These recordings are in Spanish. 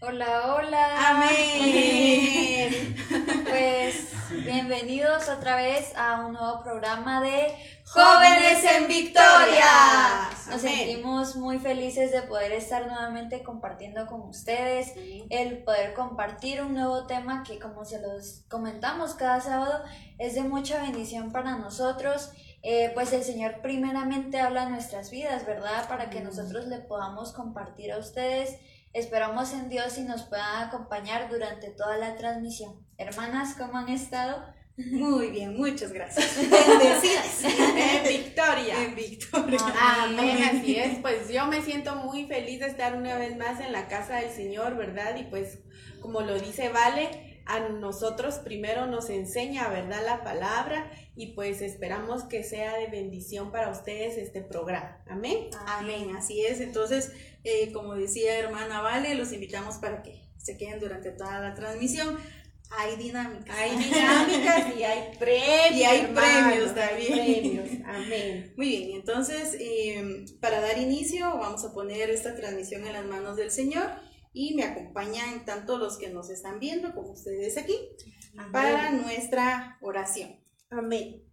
Hola, hola. Amén. Pues bienvenidos otra vez a un nuevo programa de Jóvenes en Victoria. Nos Amén. sentimos muy felices de poder estar nuevamente compartiendo con ustedes, el poder compartir un nuevo tema que como se los comentamos cada sábado es de mucha bendición para nosotros. Eh, pues el Señor primeramente habla en nuestras vidas, ¿verdad? Para que nosotros le podamos compartir a ustedes. Esperamos en Dios y nos puedan acompañar durante toda la transmisión. Hermanas, ¿cómo han estado? Muy bien, muchas gracias. Bendecidas. En Victoria. En Victoria. Amén, así es. Pues yo me siento muy feliz de estar una vez más en la casa del Señor, ¿verdad? Y pues, como lo dice Vale, a nosotros primero nos enseña, ¿verdad? La palabra y pues esperamos que sea de bendición para ustedes este programa. Amén. Amén, así es. Entonces, eh, como decía hermana Vale, los invitamos para que se queden durante toda la transmisión. Hay dinámicas. Hay dinámicas y hay premios. Y hay premios hay también. premios. Amén. Muy bien, entonces eh, para dar inicio vamos a poner esta transmisión en las manos del Señor y me acompañan tanto los que nos están viendo como ustedes aquí para nuestra oración. Amén.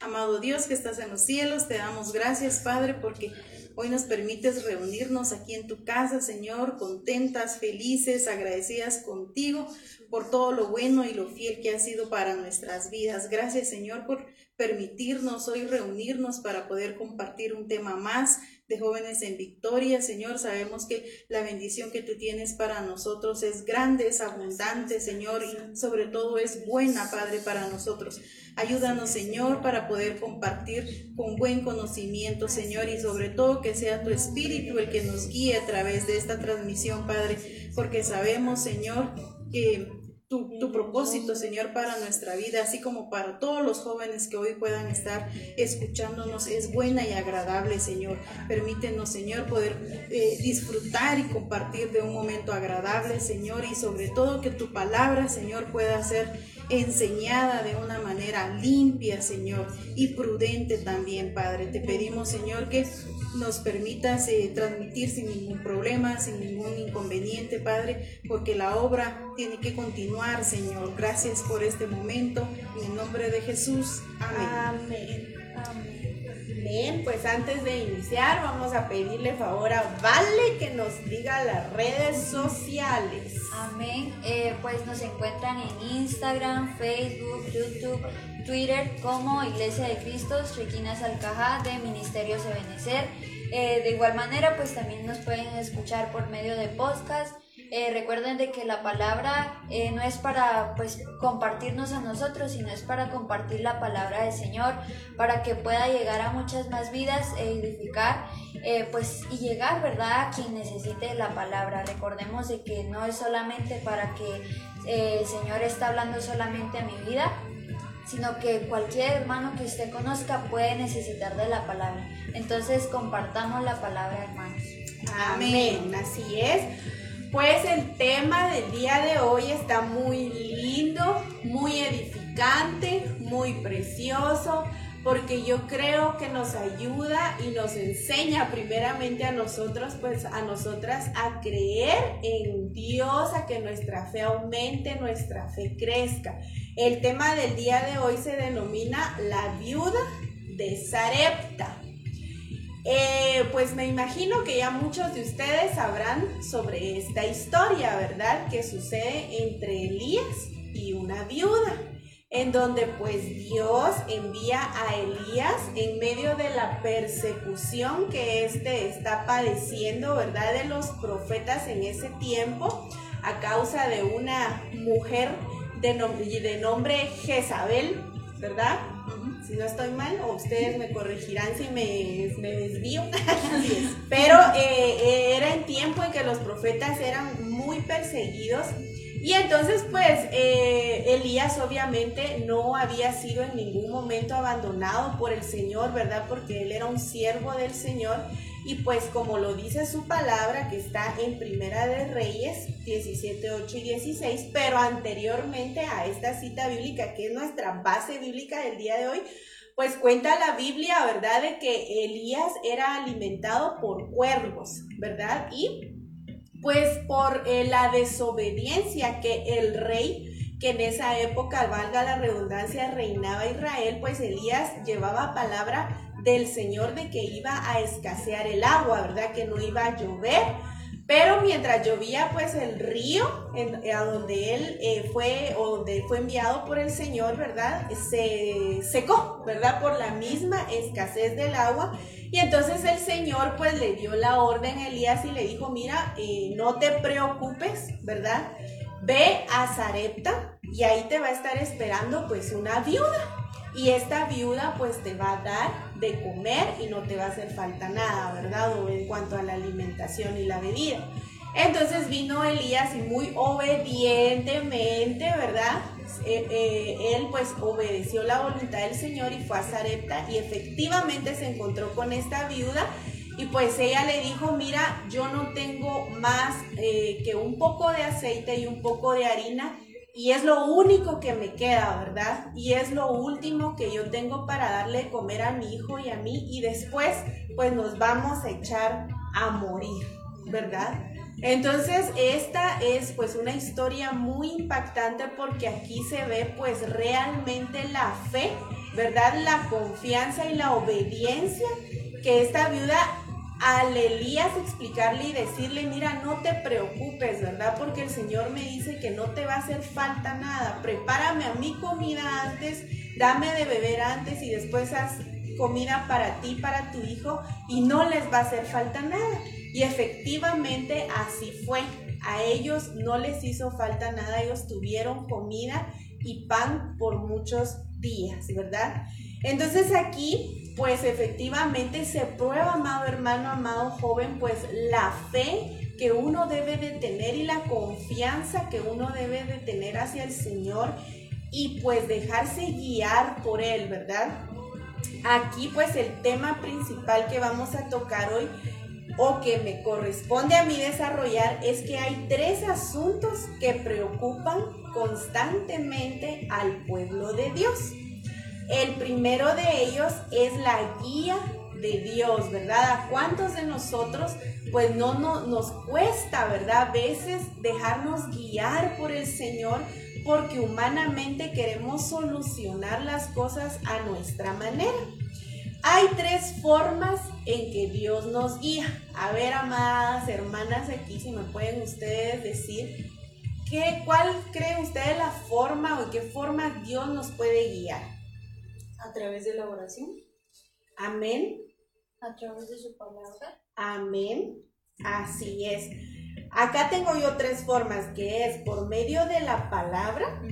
Amado Dios que estás en los cielos, te damos gracias Padre porque hoy nos permites reunirnos aquí en tu casa, Señor, contentas, felices, agradecidas contigo por todo lo bueno y lo fiel que has sido para nuestras vidas. Gracias Señor por permitirnos hoy reunirnos para poder compartir un tema más de jóvenes en victoria. Señor, sabemos que la bendición que tú tienes para nosotros es grande, es abundante, Señor, y sobre todo es buena, Padre, para nosotros. Ayúdanos, Señor, para poder compartir con buen conocimiento, Señor, y sobre todo que sea tu Espíritu el que nos guíe a través de esta transmisión, Padre, porque sabemos, Señor, que tu, tu, propósito, Señor, para nuestra vida, así como para todos los jóvenes que hoy puedan estar escuchándonos, es buena y agradable, Señor. Permítenos, Señor, poder eh, disfrutar y compartir de un momento agradable, Señor, y sobre todo que tu palabra, Señor, pueda ser enseñada de una manera limpia, Señor, y prudente también, Padre. Te pedimos, Señor, que nos permitas eh, transmitir sin ningún problema, sin ningún inconveniente, Padre, porque la obra tiene que continuar, Señor. Gracias por este momento. En el nombre de Jesús. Amén. Amén. Bien, pues antes de iniciar vamos a pedirle favor a Vale que nos diga las redes sociales. Amén. Eh, pues nos encuentran en Instagram, Facebook, YouTube, Twitter como Iglesia de Cristo, Requina Salcajá de Ministerios Ebenecer. Eh, de igual manera, pues también nos pueden escuchar por medio de podcast. Eh, recuerden de que la palabra eh, no es para pues compartirnos a nosotros, sino es para compartir la palabra del Señor, para que pueda llegar a muchas más vidas e edificar, eh, pues y llegar, ¿verdad?, a quien necesite la palabra. Recordemos de que no es solamente para que el Señor está hablando solamente a mi vida, sino que cualquier hermano que usted conozca puede necesitar de la palabra. Entonces compartamos la palabra, hermanos. Amén, así es. Pues el tema del día de hoy está muy lindo, muy edificante, muy precioso, porque yo creo que nos ayuda y nos enseña primeramente a nosotros, pues a nosotras a creer en Dios, a que nuestra fe aumente, nuestra fe crezca. El tema del día de hoy se denomina la viuda de Sarepta. Eh, pues me imagino que ya muchos de ustedes sabrán sobre esta historia, ¿verdad? Que sucede entre Elías y una viuda, en donde pues Dios envía a Elías en medio de la persecución que éste está padeciendo, ¿verdad? De los profetas en ese tiempo, a causa de una mujer de, nom de nombre Jezabel, ¿verdad? si no estoy mal, o ustedes me corregirán si me, me desvío. Pero eh, eh, era en tiempo en que los profetas eran muy perseguidos. Y entonces, pues, eh, Elías obviamente no había sido en ningún momento abandonado por el Señor, ¿verdad? Porque él era un siervo del Señor. Y pues como lo dice su palabra, que está en Primera de Reyes 17, 8 y 16, pero anteriormente a esta cita bíblica, que es nuestra base bíblica del día de hoy, pues cuenta la Biblia, ¿verdad? De que Elías era alimentado por cuervos, ¿verdad? Y pues por eh, la desobediencia que el rey, que en esa época, valga la redundancia, reinaba Israel, pues Elías llevaba palabra del Señor de que iba a escasear el agua, ¿verdad? Que no iba a llover. Pero mientras llovía, pues el río en, a donde él eh, fue, o donde fue enviado por el Señor, ¿verdad? Se secó, ¿verdad? Por la misma escasez del agua. Y entonces el Señor pues le dio la orden a Elías y le dijo, mira, eh, no te preocupes, ¿verdad? Ve a Zarepta y ahí te va a estar esperando pues una viuda. Y esta viuda pues te va a dar de comer y no te va a hacer falta nada, ¿verdad? O en cuanto a la alimentación y la bebida. Entonces vino Elías y muy obedientemente, ¿verdad? Eh, eh, él pues obedeció la voluntad del Señor y fue a Zarepta y efectivamente se encontró con esta viuda y pues ella le dijo, mira, yo no tengo más eh, que un poco de aceite y un poco de harina y es lo único que me queda, ¿verdad? Y es lo último que yo tengo para darle de comer a mi hijo y a mí y después pues nos vamos a echar a morir, ¿verdad? Entonces, esta es pues una historia muy impactante porque aquí se ve pues realmente la fe, ¿verdad? La confianza y la obediencia que esta viuda al Elías explicarle y decirle, mira, no te preocupes, ¿verdad? Porque el Señor me dice que no te va a hacer falta nada. Prepárame a mi comida antes, dame de beber antes y después haz comida para ti, para tu hijo y no les va a hacer falta nada. Y efectivamente así fue. A ellos no les hizo falta nada, ellos tuvieron comida y pan por muchos días, ¿verdad? Entonces aquí pues efectivamente se prueba, amado hermano, amado joven, pues la fe que uno debe de tener y la confianza que uno debe de tener hacia el Señor y pues dejarse guiar por Él, ¿verdad? Aquí pues el tema principal que vamos a tocar hoy o que me corresponde a mí desarrollar es que hay tres asuntos que preocupan constantemente al pueblo de Dios. El primero de ellos es la guía de Dios, ¿verdad? ¿A cuántos de nosotros pues no, no nos cuesta, ¿verdad? A veces dejarnos guiar por el Señor porque humanamente queremos solucionar las cosas a nuestra manera. Hay tres formas en que Dios nos guía. A ver, amadas hermanas, aquí si me pueden ustedes decir ¿qué, cuál creen ustedes la forma o en qué forma Dios nos puede guiar. A través de la oración. Amén. A través de su palabra. Amén. Así es. Acá tengo yo tres formas, que es por medio de la palabra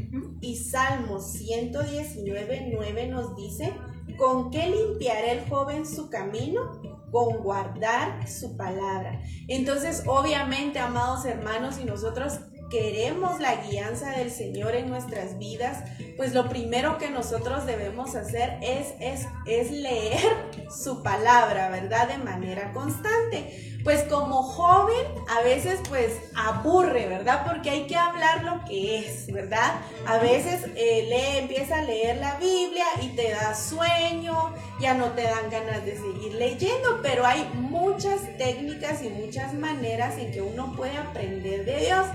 y Salmo 119, 9 nos dice, ¿con qué limpiará el joven su camino? Con guardar su palabra. Entonces, obviamente, amados hermanos, y nosotros queremos la guianza del Señor en nuestras vidas, pues lo primero que nosotros debemos hacer es, es, es leer su palabra, ¿verdad? De manera constante. Pues como joven a veces pues aburre, ¿verdad? Porque hay que hablar lo que es, ¿verdad? A veces eh, lee, empieza a leer la Biblia y te da sueño, ya no te dan ganas de seguir leyendo, pero hay muchas técnicas y muchas maneras en que uno puede aprender de Dios.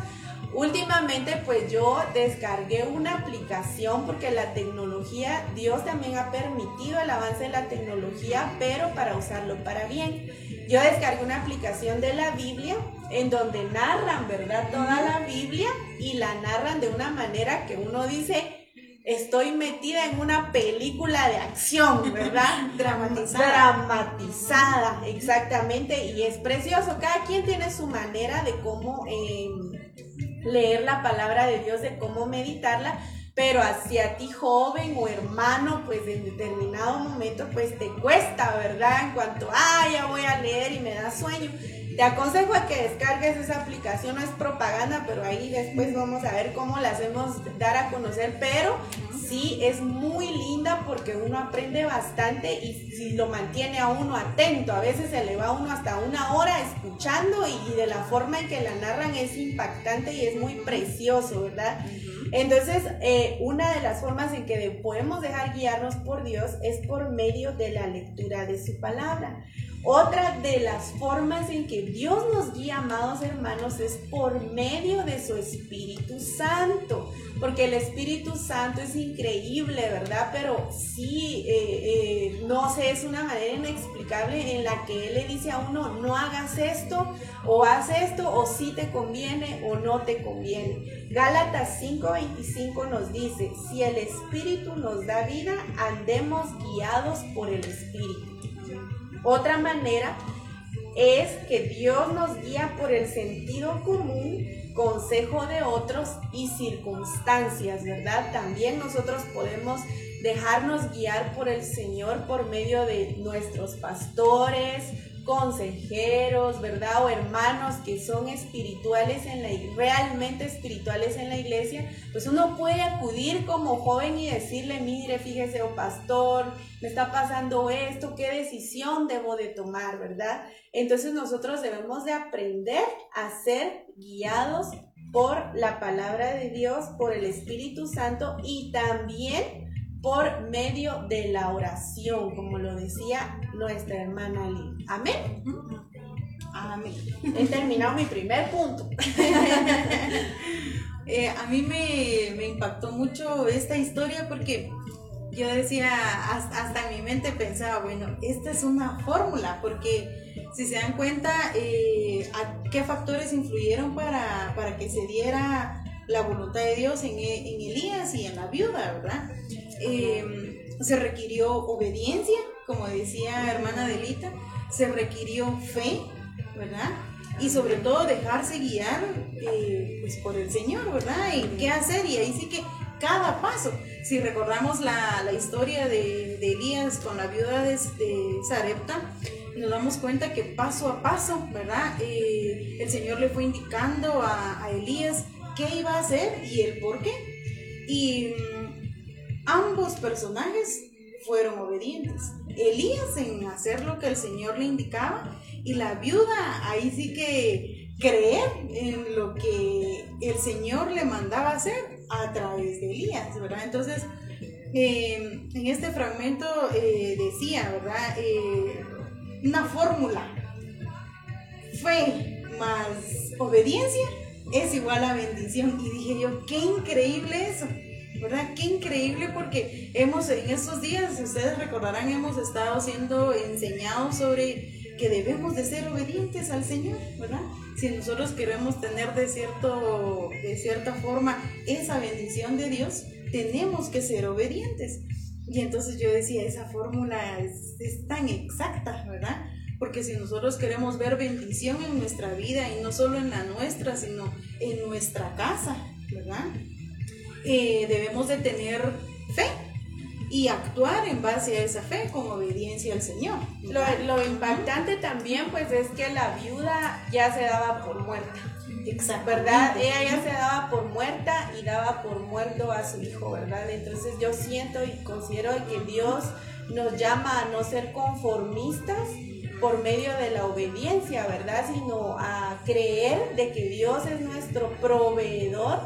Últimamente pues yo descargué una aplicación porque la tecnología, Dios también ha permitido el avance de la tecnología, pero para usarlo para bien. Yo descargué una aplicación de la Biblia en donde narran, ¿verdad? Toda la Biblia y la narran de una manera que uno dice, estoy metida en una película de acción, ¿verdad? Dramatizada. Dramatizada, exactamente, y es precioso. Cada quien tiene su manera de cómo... Em, leer la palabra de Dios, de cómo meditarla, pero hacia ti joven o hermano, pues en determinado momento, pues te cuesta, ¿verdad? En cuanto, ah, ya voy a leer y me da sueño. Te aconsejo a que descargues esa aplicación, no es propaganda, pero ahí después vamos a ver cómo la hacemos dar a conocer, pero sí es muy linda porque uno aprende bastante y si lo mantiene a uno atento, a veces se le va a uno hasta una hora escuchando y, de la forma en que la narran es impactante y es muy precioso, ¿verdad? Entonces, eh, una de las formas en que podemos dejar guiarnos por Dios es por medio de la lectura de su palabra. Otra de las formas en que Dios nos guía, amados hermanos, es por medio de su Espíritu Santo, porque el Espíritu Santo es increíble, ¿verdad? Pero sí, eh, eh, no sé, es una manera inexplicable en la que Él le dice a uno, no hagas esto, o haz esto, o sí te conviene o no te conviene. Gálatas 5:25 nos dice, si el Espíritu nos da vida, andemos guiados por el Espíritu. Otra manera es que Dios nos guía por el sentido común, consejo de otros y circunstancias, ¿verdad? También nosotros podemos dejarnos guiar por el Señor por medio de nuestros pastores, consejeros, ¿verdad? O hermanos que son espirituales en la realmente espirituales en la iglesia, pues uno puede acudir como joven y decirle, mire, fíjese, oh pastor, me está pasando esto, qué decisión debo de tomar, ¿verdad? Entonces nosotros debemos de aprender a ser guiados por la palabra de Dios, por el Espíritu Santo y también por medio de la oración, como lo decía nuestra hermana Lee. Amén. Amén. He terminado mi primer punto. Eh, a mí me, impactó mucho esta historia porque yo decía, hasta, en mi mente pensaba, bueno, esta es una fórmula, porque si se dan cuenta, eh, qué factores influyeron para, que se diera la voluntad de Dios en, en Elías y en la viuda, ¿verdad? Em, se requirió obediencia, como decía hermana Delita, se requirió fe, ¿verdad? Y sobre todo dejarse guiar eh, pues por el Señor, ¿verdad? Y qué hacer, y ahí sí que cada paso, si recordamos la, historia de, Elías con la viuda de, Zarepta, nos damos cuenta que paso a paso, ¿verdad? Eh, el Señor le fue indicando a, a Elías qué iba a hacer y el por qué. Y ambos personajes fueron obedientes. Elías en hacer lo que el Señor le indicaba y la viuda ahí sí que creer en lo que el Señor le mandaba hacer a través de Elías, ¿verdad? Entonces, em, en este fragmento eh, decía, ¿verdad? Eh, una fórmula. Fe más obediencia es igual a bendición. Y dije yo, qué increíble eso. ¿Verdad? Qué increíble porque hemos en estos días, ustedes recordarán, hemos estado siendo enseñados sobre que debemos de ser obedientes al Señor, ¿verdad? Si nosotros queremos tener de, cierto, de cierta forma esa bendición de Dios, tenemos que ser obedientes. Y entonces yo decía, esa fórmula es, es tan exacta, ¿verdad? Porque si nosotros queremos ver bendición en nuestra vida y no solo en la nuestra, sino en nuestra casa, ¿verdad? Eh, debemos de tener fe y actuar en base a esa fe con obediencia al Señor. Lo, impactante también pues es que la viuda ya se daba por muerta. Exacto. ¿Verdad? Ella ya se daba por muerta y daba por muerto a su hijo, ¿verdad? Entonces yo siento y considero que Dios nos llama a no ser conformistas por medio de la obediencia, ¿verdad? Sino a creer de que Dios es nuestro proveedor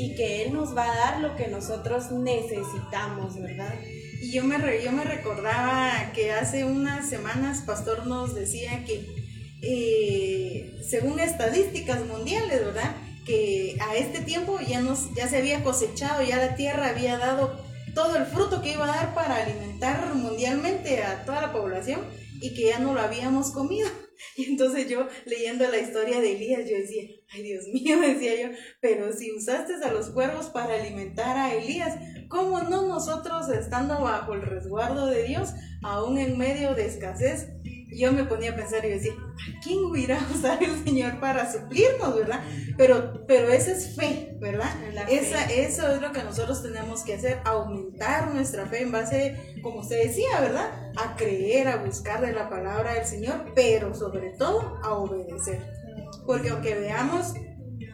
y que Él nos va a dar lo que nosotros necesitamos, ¿verdad? Y yo me, yo me recordaba que hace unas semanas Pastor nos decía que eh, según estadísticas mundiales, ¿verdad? Que a este tiempo ya, nos, ya se había cosechado, ya la tierra había dado todo el fruto que iba a dar para alimentar mundialmente a toda la población y que ya no lo habíamos comido. Y entonces yo leyendo la historia de Elías, yo decía, ay Dios mío, decía yo, pero si usaste a los cuervos para alimentar a Elías, ¿cómo no nosotros estando bajo el resguardo de Dios, aún en medio de escasez? Yo me ponía a pensar y decía, ¿a quién hubiera usado el Señor para suplirnos, verdad? Pero, pero esa es fe, ¿verdad? Esa, eso es lo que nosotros tenemos que hacer, aumentar nuestra fe en base, como usted decía, ¿verdad? A creer, a buscar de la palabra del Señor, pero sobre todo a obedecer. Porque aunque veamos,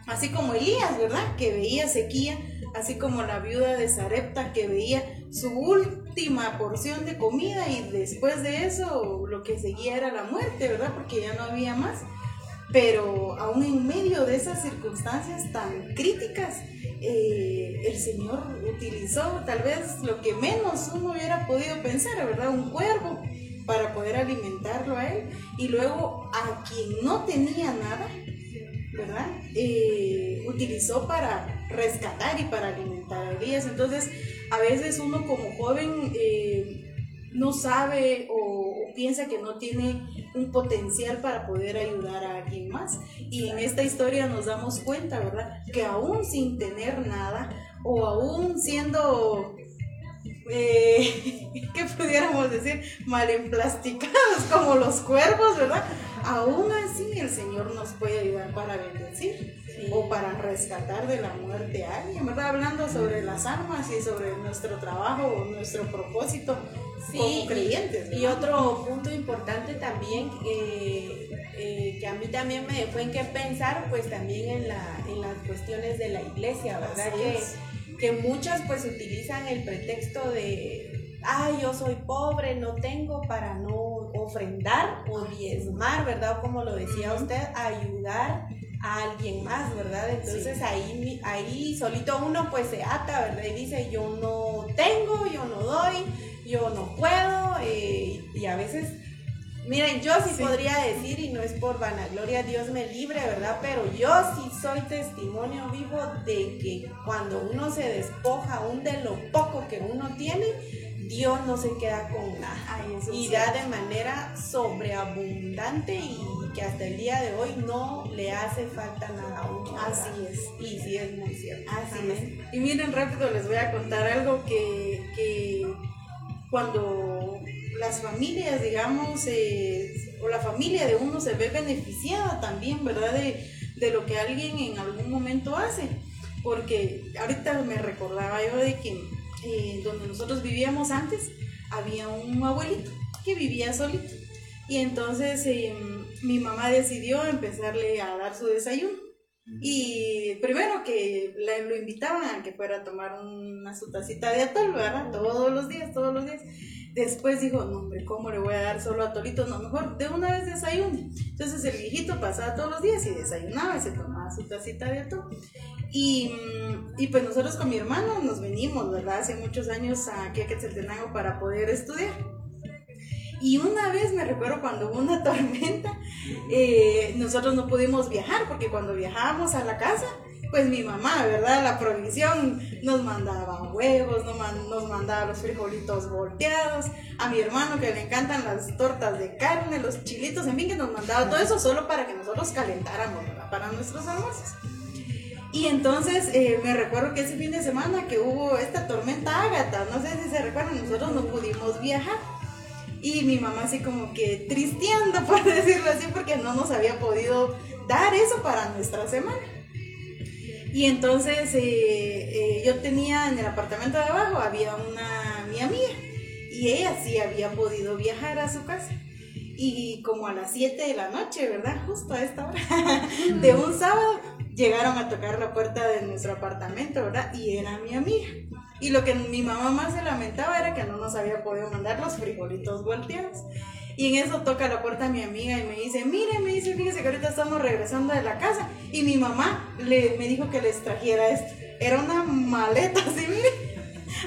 así como Elías, ¿verdad? Que veía sequía, así como la viuda de Sarepta que veía su última porción de comida y después de eso lo que seguía era la muerte, ¿verdad? Porque ya no había más. Pero aún en medio de esas circunstancias tan críticas, eh, el Señor utilizó tal vez lo que menos uno hubiera podido pensar, ¿verdad? Un cuervo para poder alimentarlo a él y luego a quien no tenía nada, ¿verdad? Eh, utilizó para rescatar y para alimentar a Elías. Entonces, a veces uno como joven eh, no sabe o, piensa que no tiene un potencial para poder ayudar a alguien más. Y en esta historia nos damos cuenta, ¿verdad? Que aún sin tener nada o aún siendo eh, ¿qué pudiéramos decir? Mal emplasticados como los cuervos, ¿verdad? Aún así el Señor nos puede ayudar para bendecir o para rescatar de la muerte a alguien, ¿verdad? Hablando sobre las armas y sobre nuestro trabajo o nuestro propósito como creyentes. Y, otro punto importante también eh, eh, que a mí también me dejó en qué pensar, pues también en, la, en las cuestiones de la iglesia, ¿verdad? Que, que muchos pues utilizan el pretexto de, ay, yo soy pobre, no tengo para no ofrendar o diezmar, ¿verdad? Como lo decía usted, ayudar a alguien más, ¿verdad? Entonces ahí, ahí solito uno pues se ata, ¿verdad? Y dice, yo no tengo, yo no doy, yo no puedo, eh, y a veces Miren, yo sí, podría decir, y no es por vanagloria, Dios me libre, ¿verdad? Pero yo sí soy testimonio vivo de que cuando uno se despoja aún de lo poco que uno tiene, Dios no se queda con nada. y da de manera sobreabundante y que hasta el día de hoy no le hace falta nada a uno. Así es. Y sí es muy cierto. Así es. Y miren, rápido les voy a contar algo que, que cuando las familias, digamos, eh, o la familia de uno se ve beneficiada también, ¿verdad? De, lo que alguien en algún momento hace. Porque ahorita me recordaba yo de que eh, donde nosotros vivíamos antes, había un abuelito que vivía solito. Y entonces em, mi mamá decidió empezarle a dar su desayuno. Y primero que lo invitaban a que fuera a tomar una su tacita de atol, ¿verdad? Todos los días, todos los días. Después dijo, no hombre, ¿cómo le voy a dar solo a Tolito? No, mejor de una vez desayune. Entonces el viejito pasaba todos los días y desayunaba y se tomaba su tacita de atún. Y, y, pues nosotros con mi hermano nos venimos, ¿verdad? Hace muchos años aquí a Quetzaltenango para poder estudiar. Y una vez me recuerdo cuando hubo una tormenta, eh, nosotros no pudimos viajar porque cuando viajábamos a la casa, pues mi mamá, ¿verdad? La provisión nos mandaba huevos, nos mandaba los frijolitos volteados, a mi hermano que le encantan las tortas de carne, los chilitos, en fin, que nos mandaba todo eso solo para que nosotros calentáramos, ¿verdad? Para nuestros almuerzos. Y entonces eh, me recuerdo que ese fin de semana que hubo esta tormenta ágata, no sé si se recuerdan, nosotros no pudimos viajar. Y mi mamá así como que tristeando, por decirlo así, porque no nos había podido dar eso para nuestra semana. Y entonces eh, eh, yo tenía en el apartamento de abajo, había una mi amiga y ella sí había podido viajar a su casa. Y como a las 7 de la noche, ¿verdad? Justo a esta hora, de un sábado, llegaron a tocar la puerta de nuestro apartamento, ¿verdad? Y era mi amiga. Y lo que mi mamá más se lamentaba era que no nos había podido mandar los frijolitos volteados. Y en eso toca la puerta mi amiga y me dice, mire, me dice, fíjese que ahorita estamos regresando de la casa. Y mi mamá le, me dijo que les trajera esto. Era una maleta así,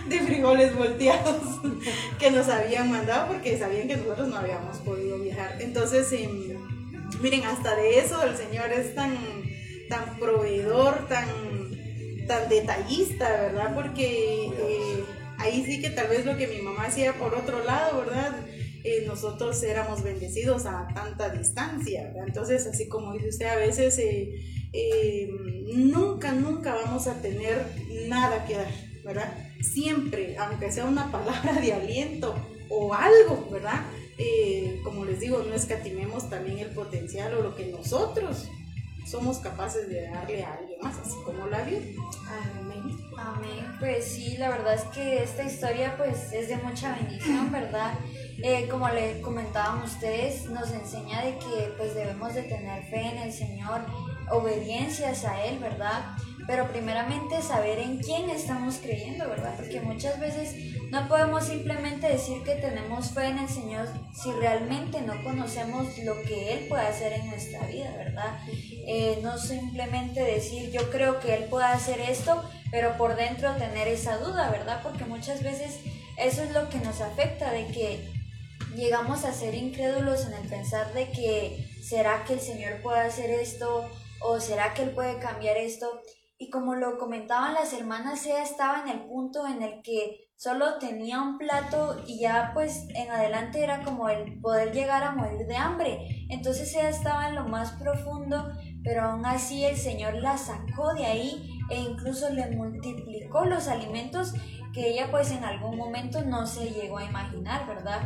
de frijoles volteados que nos habían mandado porque sabían que nosotros no habíamos podido viajar. Entonces, em, miren, hasta de eso el Señor es tan, tan proveedor, tan, tan detallista, ¿verdad? Porque eh, ahí sí que tal vez lo que mi mamá hacía por otro lado, ¿verdad? Eh, nosotros éramos bendecidos a tanta distancia, Entonces, así como dice usted, a veces eh, nunca, nunca vamos a tener nada que dar, ¿verdad? Siempre, aunque sea una palabra de aliento o algo, ¿verdad? como les digo, no escatimemos también el potencial o lo que nosotros somos capaces de darle a alguien más, así como la vida. Amén. Amén. Pues sí, la verdad es que esta historia pues es de mucha bendición, ¿verdad? Eh, como le comentaban ustedes, nos enseña de que pues debemos de tener fe en el Señor, obediencias a Él, ¿verdad? Pero primeramente saber en quién estamos creyendo, ¿verdad? Porque muchas veces no podemos simplemente decir que tenemos fe en el Señor si realmente no conocemos lo que Él puede hacer en nuestra vida, ¿verdad? Eh, no simplemente decir yo creo que Él puede hacer esto, pero por dentro tener esa duda, ¿verdad? Porque muchas veces eso es lo que nos afecta, de que llegamos a ser incrédulos en el pensar de que será que el Señor puede hacer esto o será que Él puede cambiar esto. Y como lo comentaban las hermanas, ella estaba en el punto en el que solo tenía un plato y ya pues en adelante era como el poder llegar a morir de hambre. Entonces ella estaba en lo más profundo, pero aún así el Señor la sacó de ahí e incluso le multiplicó los alimentos que ella pues en algún momento no se llegó a imaginar, ¿verdad?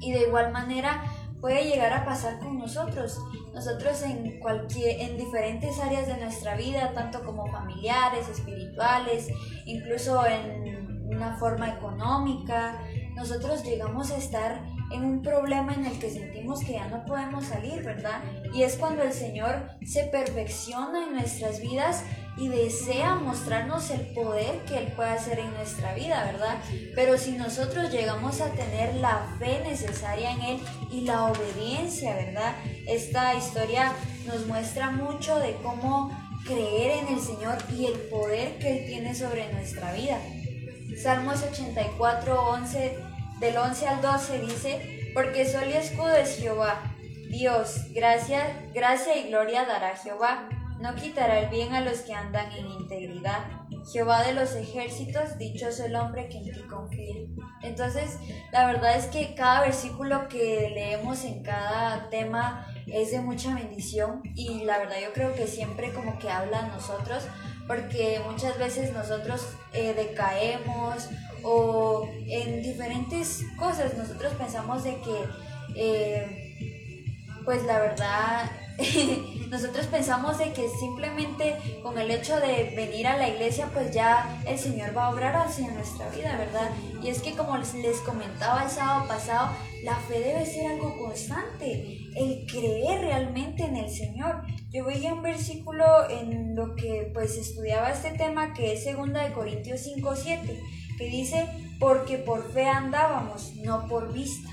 Y de igual manera puede llegar a pasar con nosotros. Nosotros en cualquier en diferentes áreas de nuestra vida, tanto como familiares, espirituales, incluso en una forma económica, nosotros llegamos a estar en un problema en el que sentimos que ya no podemos salir, ¿verdad? Y es cuando el Señor se perfecciona en nuestras vidas y desea mostrarnos el poder que Él puede hacer en nuestra vida, ¿verdad? Pero si nosotros llegamos a tener la fe necesaria en Él y la obediencia, ¿verdad? Esta historia nos muestra mucho de cómo creer en el Señor y el poder que Él tiene sobre nuestra vida. Salmos 84, 11, del 11 al 12 dice, porque sol y escudo es Jehová, Dios, gracia, gracia y gloria dará Jehová no quitará el bien a los que andan en integridad. Jehová de los ejércitos, dichoso el hombre que en ti confíe. Entonces, la verdad es que cada versículo que leemos en cada tema es de mucha bendición y la verdad yo creo que siempre como que habla a nosotros porque muchas veces nosotros eh, decaemos o en diferentes cosas nosotros pensamos de que eh, pues la verdad nosotros pensamos de que simplemente con el hecho de venir a la iglesia, pues ya el Señor va a obrar hacia nuestra vida, ¿verdad? Y es que como les comentaba el sábado pasado, la fe debe ser algo constante, el creer realmente en el Señor. Yo veía un versículo en lo que pues estudiaba este tema que es 2 de Corintios 5:7, que dice, "Porque por fe andábamos, no por vista."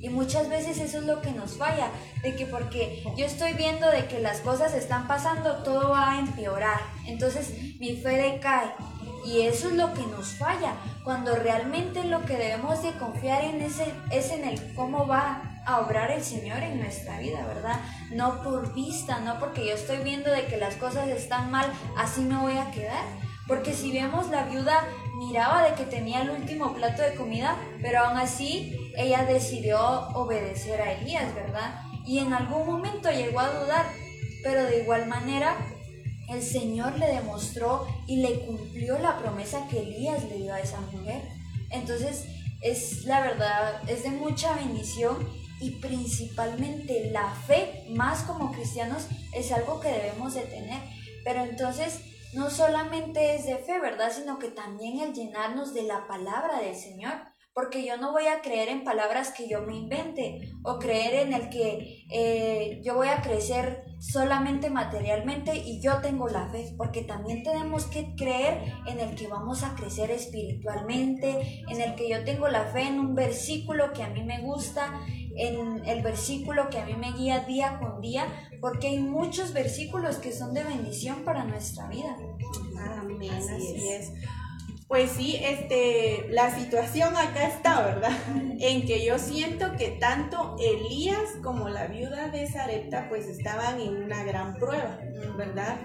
Y muchas veces eso es lo que nos falla, de que porque yo estoy viendo de que las cosas están pasando, todo va a empeorar. Entonces mi fe decae. Y eso es lo que nos falla, cuando realmente lo que debemos de confiar en ese, es en el cómo va a obrar el Señor en nuestra vida, ¿verdad? No por vista, no porque yo estoy viendo de que las cosas están mal, así me voy a quedar. Porque si vemos la viuda miraba de que tenía el último plato de comida, pero aún así ella decidió obedecer a Elías, ¿verdad? Y en algún momento llegó a dudar, pero de igual manera el Señor le demostró y le cumplió la promesa que Elías le dio a esa mujer. Entonces, es la verdad, es de mucha bendición y principalmente la fe, más como cristianos, es algo que debemos de tener. Pero entonces, no solamente es de fe, ¿verdad? Sino que también el llenarnos de la palabra del Señor porque yo no voy a creer en palabras que yo me invente o creer en el que eh, yo voy a crecer solamente materialmente y yo tengo la fe, porque también tenemos que creer en el que vamos a crecer espiritualmente, en el que yo tengo la fe en un versículo que a mí me gusta, en el versículo que a mí me guía día con día, porque hay muchos versículos que son de bendición para nuestra vida. Amén, así, es. Pues sí, este, la situación acá está, ¿verdad? En que yo siento que tanto Elías como la viuda de Zarepta pues estaban en una gran prueba, ¿verdad?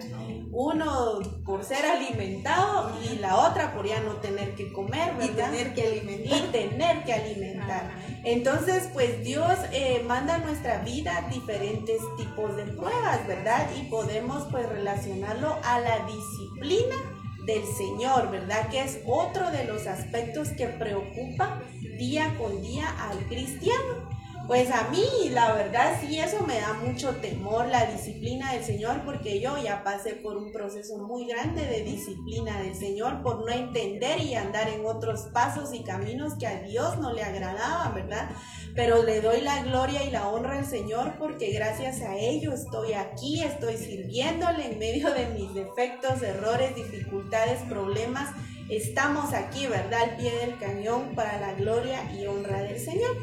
Uno por ser alimentado y la otra por ya no tener que comer, ¿verdad? Y tener que alimentar. Y tener que alimentar. Entonces, pues Dios eh, manda a nuestra vida diferentes tipos de pruebas, ¿verdad? Y podemos pues relacionarlo a la disciplina del Señor, ¿verdad? Que es otro de los aspectos que preocupa día con día al cristiano. Pues a mí, la verdad, sí, eso me da mucho temor, la disciplina del Señor, porque yo ya pasé por un proceso muy grande de disciplina del Señor por no entender y andar en otros pasos y caminos que a Dios no le agradaban, ¿verdad? Pero le doy la gloria y la honra al Señor porque gracias a ello estoy aquí, estoy sirviéndole en medio de mis defectos, errores, dificultades, problemas. Estamos aquí, ¿verdad? Al pie del cañón para la gloria y honra del Señor.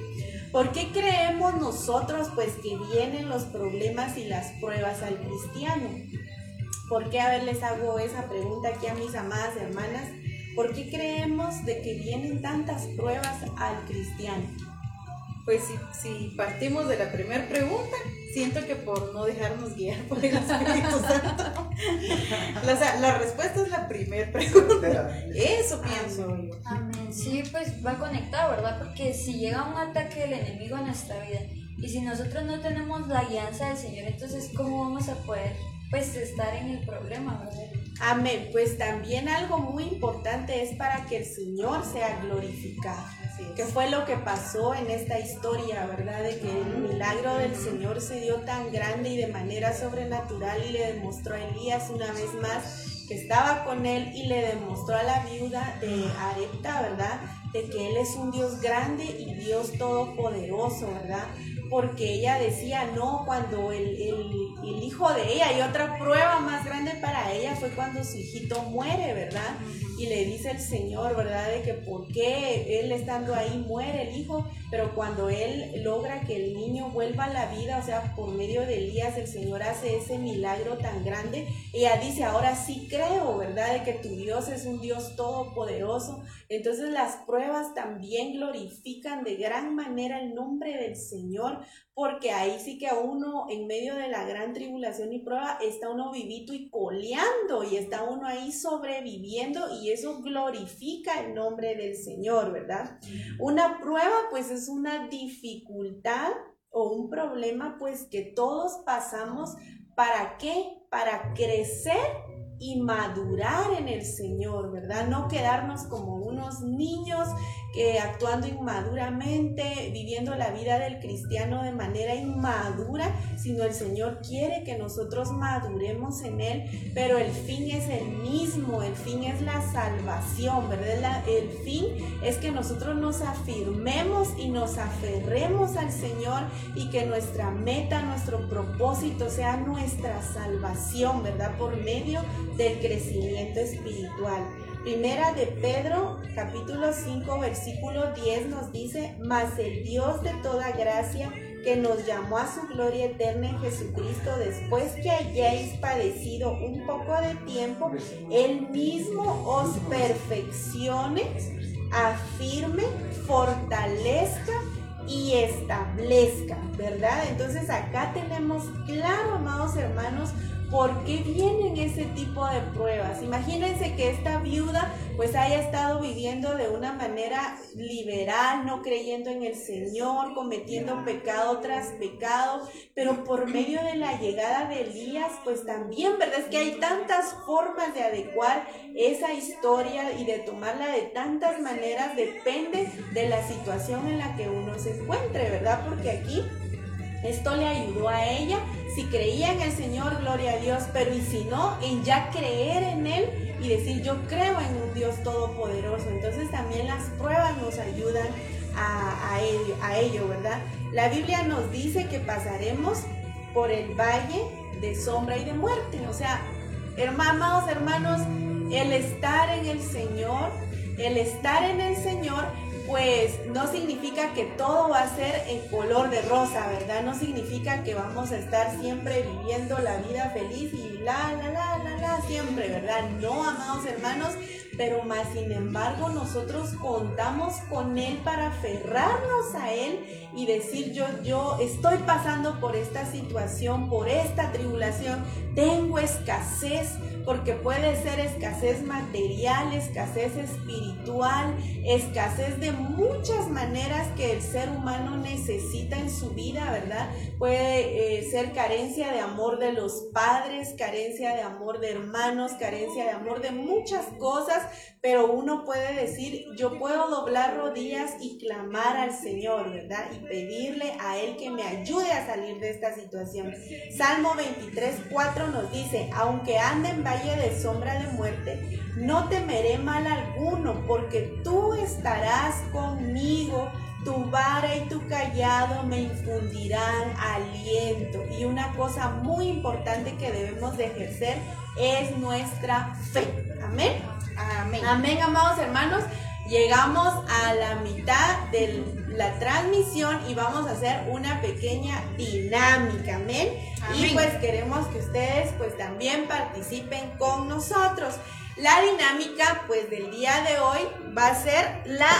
¿Por qué creemos nosotros pues que vienen los problemas y las pruebas al cristiano? ¿Por qué? A ver, les hago esa pregunta aquí a mis amadas hermanas. ¿Por qué creemos de que vienen tantas pruebas al cristiano? Pues si, si partimos de la primera pregunta, siento que por no dejarnos guiar por el Espíritu Santo, la, la respuesta es la primera pregunta. Eso pienso yo. Amén. Sí, pues va conectado, ¿verdad? Porque si llega un ataque del enemigo a nuestra vida y si nosotros no tenemos la guianza del Señor, entonces ¿cómo vamos a poder pues estar en el problema, ¿verdad? Amén. Pues también algo muy importante es para que el Señor sea glorificado. Que fue lo que pasó en esta historia, ¿verdad? De que el milagro del Señor se dio tan grande y de manera sobrenatural y le demostró a Elías una vez más que estaba con él y le demostró a la viuda de Arepta, ¿verdad? De que él es un Dios grande y Dios todopoderoso, ¿verdad? Porque ella decía, no, cuando el, hijo de ella, y otra prueba más grande para ella fue cuando su hijito muere, ¿verdad? Y le dice el Señor, ¿verdad? De que por qué él estando ahí muere el hijo, pero cuando él logra que el niño vuelva a la vida, o sea, por medio de Elías, el Señor hace ese milagro tan grande, ella dice, ahora sí creo, ¿verdad? De que tu Dios es un Dios todopoderoso. Entonces las pruebas también glorifican de gran manera el nombre del Señor porque ahí sí que uno, en medio de la gran tribulación y prueba, está uno vivito y coleando y está uno ahí sobreviviendo y eso glorifica el nombre del Señor, ¿verdad? Una prueba pues es una dificultad o un problema pues que todos pasamos. ¿Para qué? Para crecer y madurar en el Señor, ¿verdad? No quedarnos como unos niños actuando inmaduramente, viviendo la vida del cristiano de manera inmadura, sino el Señor quiere que nosotros maduremos en Él, pero el fin es el mismo, el fin es la salvación, ¿verdad? el fin es que nosotros nos afirmemos y nos aferremos al Señor y que nuestra meta, nuestro propósito sea nuestra salvación, ¿verdad? Por medio del crecimiento espiritual. Primera de Pedro, capítulo 5, versículo 10 nos dice, mas el Dios de toda gracia, que nos llamó a su gloria eterna en Jesucristo, después que hayáis padecido un poco de tiempo, Él mismo os perfeccione, afirme, fortalezca y establezca, ¿verdad? Entonces acá tenemos claro, amados hermanos, ¿Por qué vienen ese tipo de pruebas? Imagínense que esta viuda pues haya estado viviendo de una manera liberal, no creyendo en el Señor, cometiendo pecado tras pecado, pero por medio de la llegada de Elías, pues también, ¿verdad? Es que hay tantas formas de adecuar esa historia y de tomarla de tantas maneras, depende de la situación en la que uno se encuentre, ¿verdad? Porque aquí esto le ayudó a ella. Si creía en el Señor, gloria a Dios, pero y si no, en ya creer en Él y decir yo creo en un Dios todopoderoso. Entonces también las pruebas nos ayudan a, ello, a ello, ¿verdad? La Biblia nos dice que pasaremos por el valle de sombra y de muerte. O sea, hermanos, hermanos, el estar en el Señor, el estar en el Señor pues no significa que todo va a ser en color de rosa, ¿verdad? No significa que vamos a estar siempre viviendo la vida feliz y la, la, la, la, la, siempre, ¿verdad? No, amados hermanos, pero más sin embargo nosotros contamos con Él para aferrarnos a Él y decir yo, yo estoy pasando por esta situación, por esta tribulación, tengo escasez, porque puede ser escasez material, escasez espiritual, escasez de muchas maneras que el ser humano necesita en su vida, ¿verdad? Puede eh, ser carencia de amor de los padres, carencia de amor de hermanos, carencia de amor de muchas cosas, pero uno puede decir, yo puedo doblar rodillas y clamar al Señor, ¿verdad? Y pedirle a Él que me ayude a salir de esta situación. Salmo 23, 4 nos dice, aunque ande en valle de sombra de muerte, no temeré mal alguno, porque tú estarás conmigo tu vara y tu callado me infundirán aliento. Y una cosa muy importante que debemos de ejercer es nuestra fe. Amén. Amén. Amén, amados hermanos. Llegamos a la mitad de la transmisión y vamos a hacer una pequeña dinámica, amén. Y pues queremos que ustedes pues también participen con nosotros. La dinámica pues del día de hoy va a ser la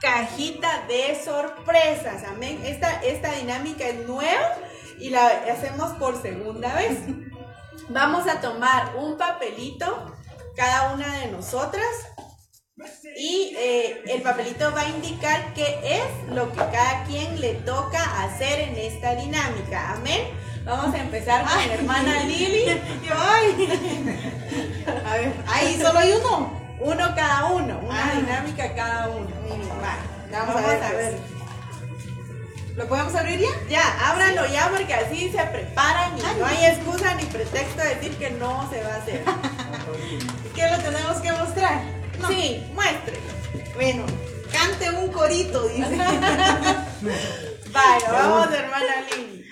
cajita de sorpresas. Amén. Esta, esta dinámica es nueva y la hacemos por segunda vez. Vamos a tomar un papelito, cada una de nosotras, y eh, el papelito va a indicar qué es lo que cada quien le toca hacer en esta dinámica. Amén. Vamos a empezar con mi hermana Lili. Yo, ay. A ver, ahí solo hay uno. Uno cada uno, una Ah. dinámica cada uno. Va, Vamos, vamos, a ver. a ver. pues. ¿Lo podemos abrir ya? Ya, ábranlo ya porque así se preparan y no hay excusa ni pretexto de decir que no se va a hacer. ¿Qué lo tenemos que mostrar? No. Sí, muestre. Bueno, cante un corito, dice. Vaya, vamos, hermana Lili.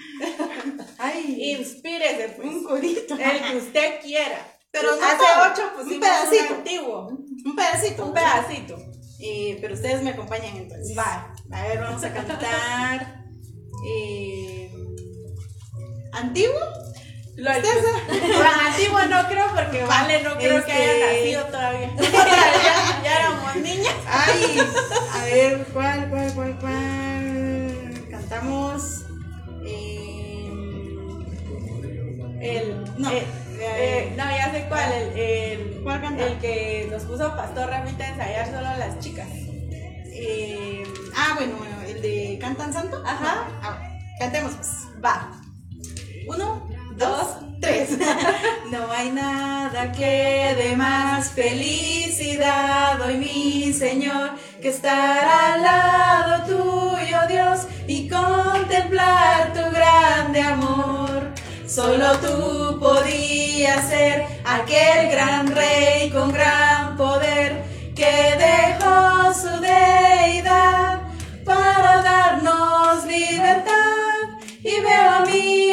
Ay, Inspírese, pues. un corito. El que usted quiera. Pero no Hace todo, ocho un pusimos un pedacito. antiguo. Un pedacito. Un pedacito. Eh, pero ustedes me acompañan entonces. Va. A ver, vamos a cantar. Eh, ¿Antiguo? Lo antiguo no creo porque Vale no creo que haya Este- nacido todavía. ya, ya éramos niñas. Ay, a ver, ¿cuál, cuál, cuál, cuál? Cantamos. eh, El, No. eh, eh, no, ya sé cuál. El, el, ¿Cuál el que nos puso Pastor Ramita a ensayar solo a las chicas. eh, ah, bueno, bueno, el de Cantan Santo. Ajá. Ah, cantemos pues. Va. Uno, dos, tres. No hay nada que dé más felicidad hoy, mi Señor, que estar al lado tuyo, Dios, y contemplar tu grande amor. Solo tú podías ser aquel gran rey con gran poder que dejó su deidad para darnos libertad. Y veo a miles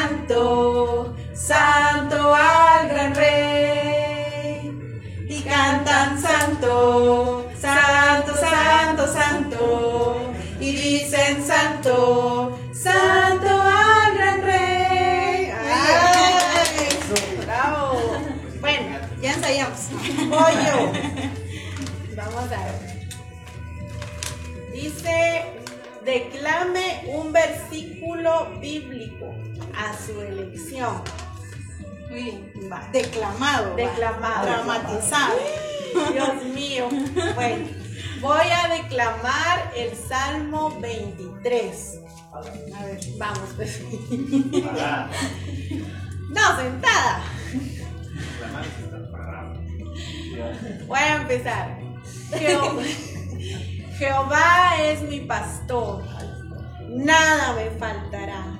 santo, santo al gran Rey y cantan santo, santo, santo, santo, y dicen santo, santo al gran rey. ¡Ay! Bravo. Bueno, Ya ensayamos. voy yo. Vamos a ver. Dice, declame un versículo bíblico a su elección. Va. Declamado. va. Declamado. Dramatizado. Dios mío. Bueno, voy a declamar el Salmo 23. A ver. Vamos, pues. No, sentada. Voy a empezar. Jehová, Jehová es mi pastor. Nada me faltará.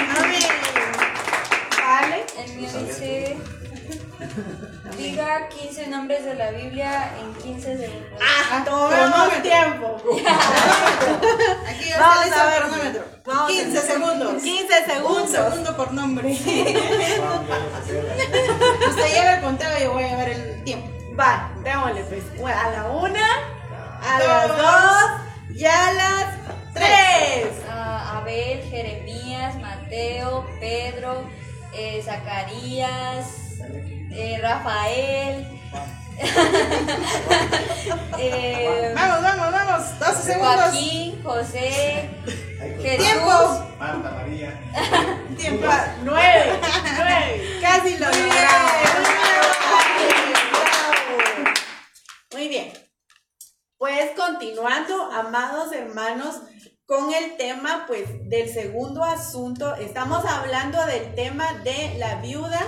Mío dice, diga 15 nombres de la Biblia en 15 segundos. Ah, tomemos cronómetro. tiempo. Aquí ya Vamos está listo a el ver. cronómetro. Vamos a 15 ver. segundos. 15 Un segundos. segundo por nombre. Usted lleva el conteo y yo voy a llevar el tiempo. Va, démosle pues. Bueno, A la una, a las dos y a las tres. Ah, Abel, Jeremías, Mateo, Pedro, eh, Zacarías, eh, Rafael. eh, Vamos, vamos, vamos. 12 segundos. Joaquín, José, Jesús. Tiempo. Marta, María. Tiempo. Nueve, nueve, casi lo logramos. Muy bien. Pues continuando, amados hermanos, con el tema pues del segundo asunto, estamos hablando del tema de la viuda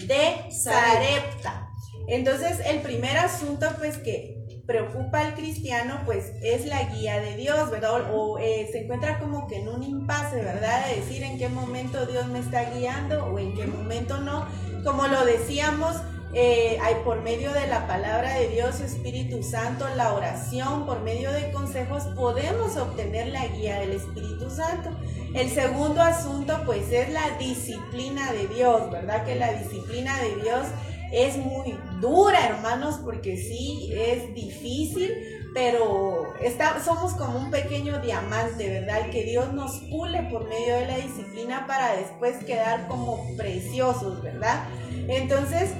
de Sarepta. Entonces, el primer asunto pues que preocupa al cristiano pues es la guía de Dios, ¿verdad? O, eh, se encuentra como que en un impasse, ¿verdad? De decir en qué momento Dios me está guiando o en qué momento no. Como lo decíamos, eh, hay por medio de la palabra de Dios, Espíritu Santo, la oración, por medio de consejos, podemos obtener la guía del Espíritu Santo. El segundo asunto, pues, es la disciplina de Dios, ¿verdad? Que la disciplina de Dios es muy dura, hermanos, porque sí, es difícil, pero está, somos como un pequeño diamante, ¿verdad? Que Dios nos pule por medio de la disciplina para después quedar como preciosos, ¿verdad? Entonces,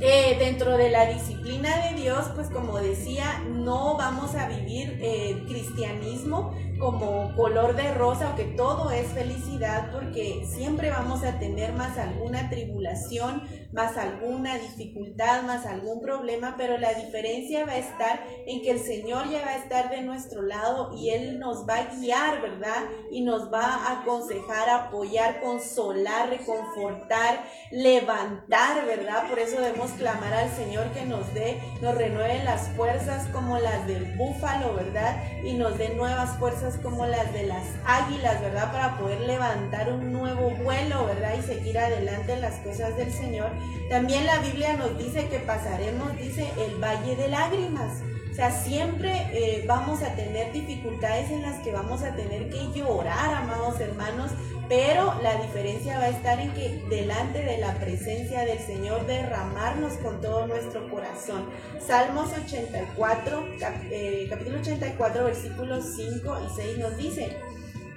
eh, dentro de la disciplina de Dios, pues como decía, no vamos a vivir eh, cristianismo como color de rosa o que todo es felicidad porque siempre vamos a tener más alguna tribulación, más alguna dificultad, más algún problema, pero la diferencia va a estar en que el Señor ya va a estar de nuestro lado y Él nos va a guiar, ¿verdad? Y nos va a aconsejar, apoyar, consolar, reconfortar, levantar, ¿verdad? Por eso debemos clamar al Señor que nos dé, nos renueve las fuerzas como las del búfalo, ¿verdad? Y nos dé nuevas fuerzas como las de las águilas, ¿verdad? Para poder levantar un nuevo vuelo, ¿verdad? Y seguir adelante en las cosas del Señor. También la Biblia nos dice que pasaremos, dice, el valle de lágrimas. O sea, siempre eh, vamos a tener dificultades en las que vamos a tener que llorar, amados hermanos, pero la diferencia va a estar en que delante de la presencia del Señor derramarnos con todo nuestro corazón. Salmos 84, eh, capítulo 84, versículos 5 y 6 nos dice,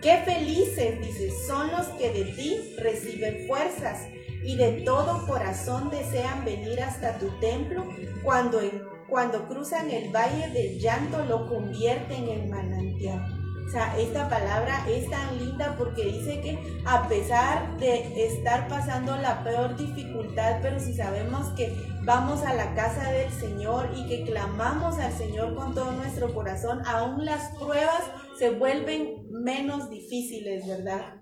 qué felices, dice, son los que de ti reciben fuerzas y de todo corazón desean venir hasta tu templo cuando cuando cruzan el valle del llanto lo convierten en manantial. O sea, esta palabra es tan linda porque dice que a pesar de estar pasando la peor dificultad, pero si sabemos que vamos a la casa del Señor y que clamamos al Señor con todo nuestro corazón, aún las pruebas se vuelven menos difíciles, ¿verdad?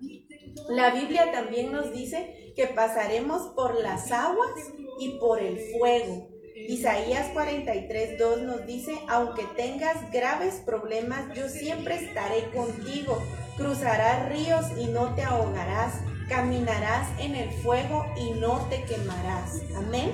La Biblia también nos dice que pasaremos por las aguas y por el fuego Isaías 43, 2 nos dice, aunque tengas graves problemas, yo siempre estaré contigo. Cruzarás ríos y no te ahogarás. Caminarás en el fuego y no te quemarás. Amén.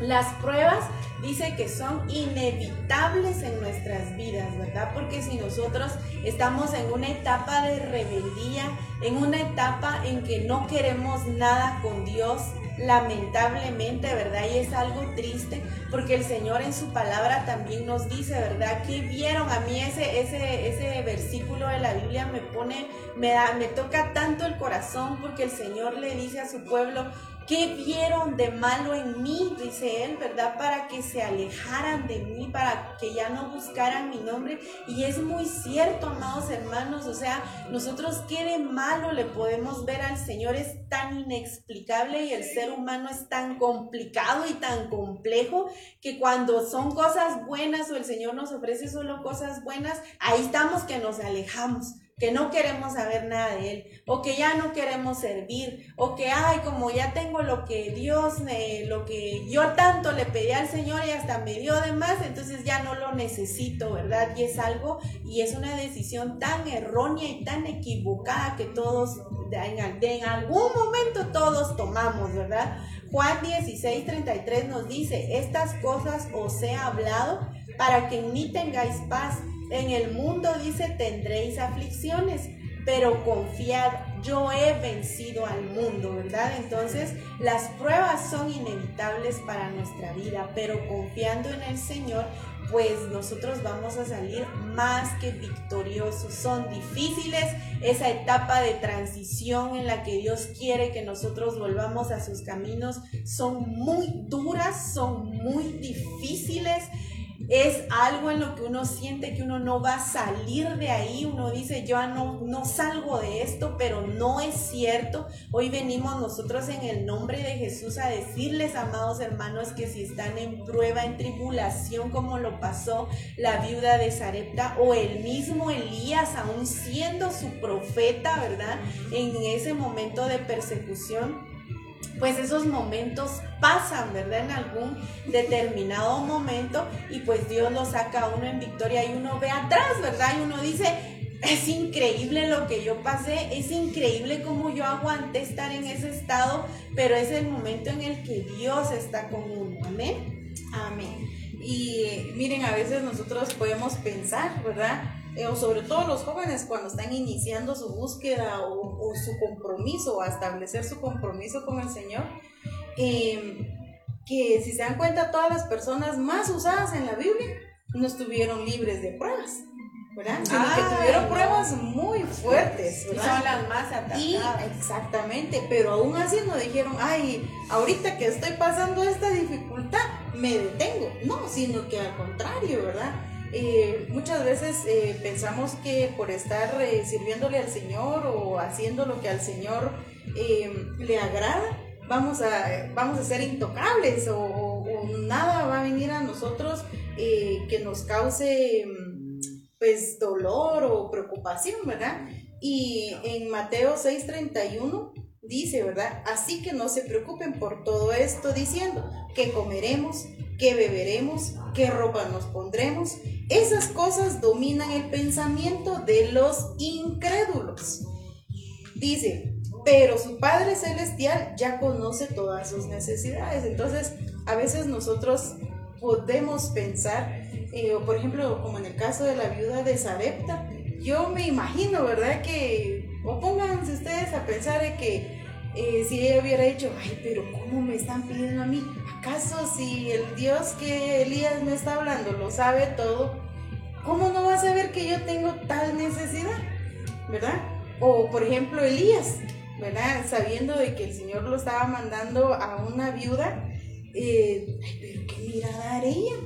Las pruebas dice que son inevitables en nuestras vidas, ¿verdad? Porque si nosotros estamos en una etapa de rebeldía, en una etapa en que no queremos nada con Dios, lamentablemente, ¿verdad? Y es algo triste porque el Señor en su palabra también nos dice, ¿verdad? Que vieron a mí ese, ese, ese versículo de la Biblia me pone, me da, me toca tanto el corazón porque el Señor le dice a su pueblo, ¿Qué vieron de malo en mí? Dice él, ¿verdad? Para que se alejaran de mí, para que ya no buscaran mi nombre. Y es muy cierto, amados hermanos. O sea, nosotros qué de malo le podemos ver al Señor es tan inexplicable y el ser humano es tan complicado y tan complejo que cuando son cosas buenas o el Señor nos ofrece solo cosas buenas, ahí estamos que nos alejamos que no queremos saber nada de Él, o que ya no queremos servir, o que, ay, como ya tengo lo que Dios, me, lo que yo tanto le pedí al Señor y hasta me dio de más, entonces ya no lo necesito, ¿verdad? Y es algo, y es una decisión tan errónea y tan equivocada que todos, en, algún momento todos tomamos, ¿verdad? Juan 16, 33 nos dice, estas cosas os he hablado para que en mí tengáis paz. En el mundo dice tendréis aflicciones, pero confiad, yo he vencido al mundo, ¿verdad? Entonces las pruebas son inevitables para nuestra vida, pero confiando en el Señor, pues nosotros vamos a salir más que victoriosos. Son difíciles esa etapa de transición en la que Dios quiere que nosotros volvamos a sus caminos. Son muy duras, son muy difíciles es algo en lo que uno siente que uno no va a salir de ahí, uno dice, yo no, no salgo de esto, pero no es cierto. Hoy venimos nosotros en el nombre de Jesús a decirles, amados hermanos, que si están en prueba, en tribulación, como lo pasó la viuda de Sarepta o el mismo Elías, aún siendo su profeta, ¿verdad? En ese momento de persecución, pues esos momentos pasan, ¿verdad? En algún determinado momento y pues Dios lo saca a uno en victoria y uno ve atrás, ¿verdad? Y uno dice, es increíble lo que yo pasé, es increíble cómo yo aguanté estar en ese estado, pero es el momento en el que Dios está con uno, amén. Amén. Y miren, a veces nosotros podemos pensar, ¿verdad? Eh, o sobre todo los jóvenes cuando están iniciando su búsqueda o, su compromiso, o a establecer su compromiso con el Señor, em, que si se dan cuenta todas las personas más usadas en la Biblia no estuvieron libres de pruebas. ¿verdad? que tuvieron pruebas muy fuertes, ¿verdad? son las más atacadas. Y exactamente, pero aún así no dijeron, ay, ahorita que estoy pasando esta dificultad, me detengo. No, sino que al contrario, ¿verdad? Eh, muchas veces eh, pensamos que por estar eh, sirviéndole al Señor o haciendo lo que al Señor le agrada, vamos a, vamos a ser intocables o, nada va a venir a nosotros que nos cause pues dolor o preocupación, ¿verdad? Y en Mateo 6:31 dice, ¿verdad? Así que no se preocupen por todo esto diciendo que comeremos, que beberemos, qué ropa nos pondremos. Esas cosas dominan el pensamiento de los incrédulos. Dice, pero su Padre Celestial ya conoce todas sus necesidades. Entonces, a veces nosotros podemos pensar, eh, por ejemplo, como en el caso de la viuda de Sarepta, yo me imagino, ¿verdad? Que, o pónganse ustedes a pensar de que eh, si ella hubiera dicho, ay, pero ¿cómo me están pidiendo a mí? ¿Acaso si el Dios que Elías me está hablando lo sabe todo, ¿cómo no va a saber que yo tengo tal necesidad? ¿Verdad? O por ejemplo Elías, ¿verdad? Sabiendo de que el Señor lo estaba mandando a una viuda, eh, ay, pero qué mirada haré ella,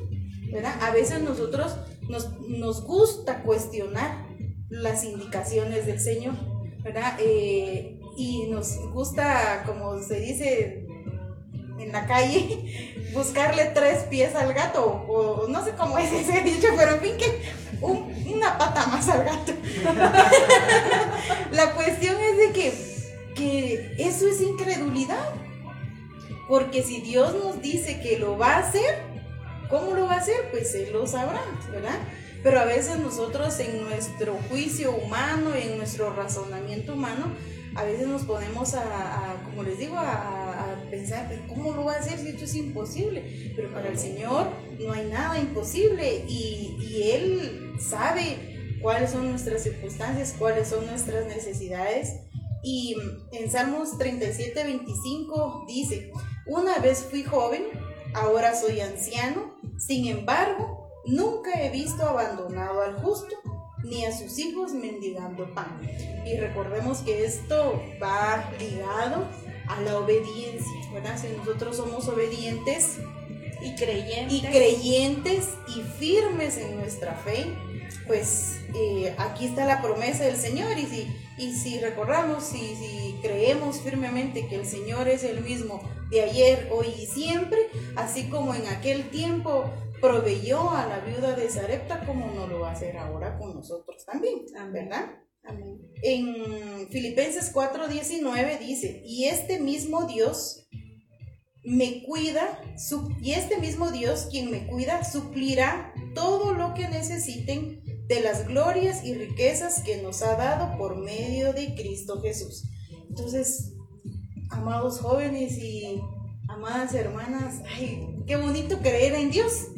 ¿verdad? A veces nosotros nos, nos gusta cuestionar las indicaciones del Señor, ¿verdad? Eh, y nos gusta, como se dice en la calle, buscarle tres pies al gato, o no sé cómo es ese dicho, pero en fin que una pata más al gato. la cuestión es de que, que eso es incredulidad, porque si Dios nos dice que lo va a hacer, ¿cómo lo va a hacer? Pues Él lo sabrá, ¿verdad? Pero a veces nosotros en nuestro juicio humano, en nuestro razonamiento humano, a veces nos ponemos a, como les digo, a, pensar, ¿cómo lo va a hacer si esto es imposible? Pero para el Señor no hay nada imposible y, y Él sabe cuáles son nuestras circunstancias, cuáles son nuestras necesidades. Y en Salmos 37, 25 dice, una vez fui joven, ahora soy anciano, sin embargo, nunca he visto abandonado al justo ni a sus hijos mendigando pan. Y recordemos que esto va ligado a la obediencia, ¿verdad? Si nosotros somos obedientes y creyentes y, creyentes y firmes en nuestra fe, pues eh, aquí está la promesa del Señor y si, y si recordamos, y si creemos firmemente que el Señor es el mismo de ayer, hoy y siempre, así como en aquel tiempo proveyó a la viuda de Sarepta, como no lo va a hacer ahora con nosotros también, ¿verdad? En Filipenses 4:19 dice, y este mismo Dios me cuida, y este mismo Dios quien me cuida suplirá todo lo que necesiten de las glorias y riquezas que nos ha dado por medio de Cristo Jesús. Entonces, amados jóvenes y amadas hermanas, ay, qué bonito creer en Dios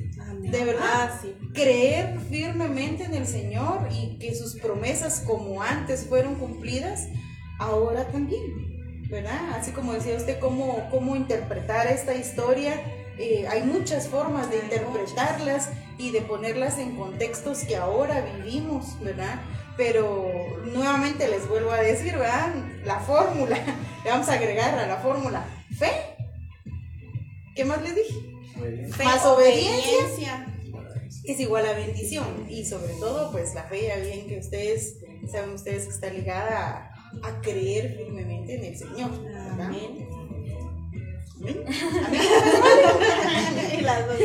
de verdad, ah, creer firmemente en el Señor y que sus promesas como antes fueron cumplidas, ahora también, ¿verdad? Así como decía usted, cómo, cómo interpretar esta historia. Eh, hay muchas formas de interpretarlas y de ponerlas en contextos que ahora vivimos, ¿verdad? Pero nuevamente les vuelvo a decir, ¿verdad? La fórmula, le vamos a agregar a la fórmula fe. ¿Qué más le dije? Más obediencia. es igual a bendición y sobre todo pues la fe ya bien que ustedes saben ustedes que está ligada a, a creer firmemente en el Señor. ¿verdad? Amén. Amén. Y las dos.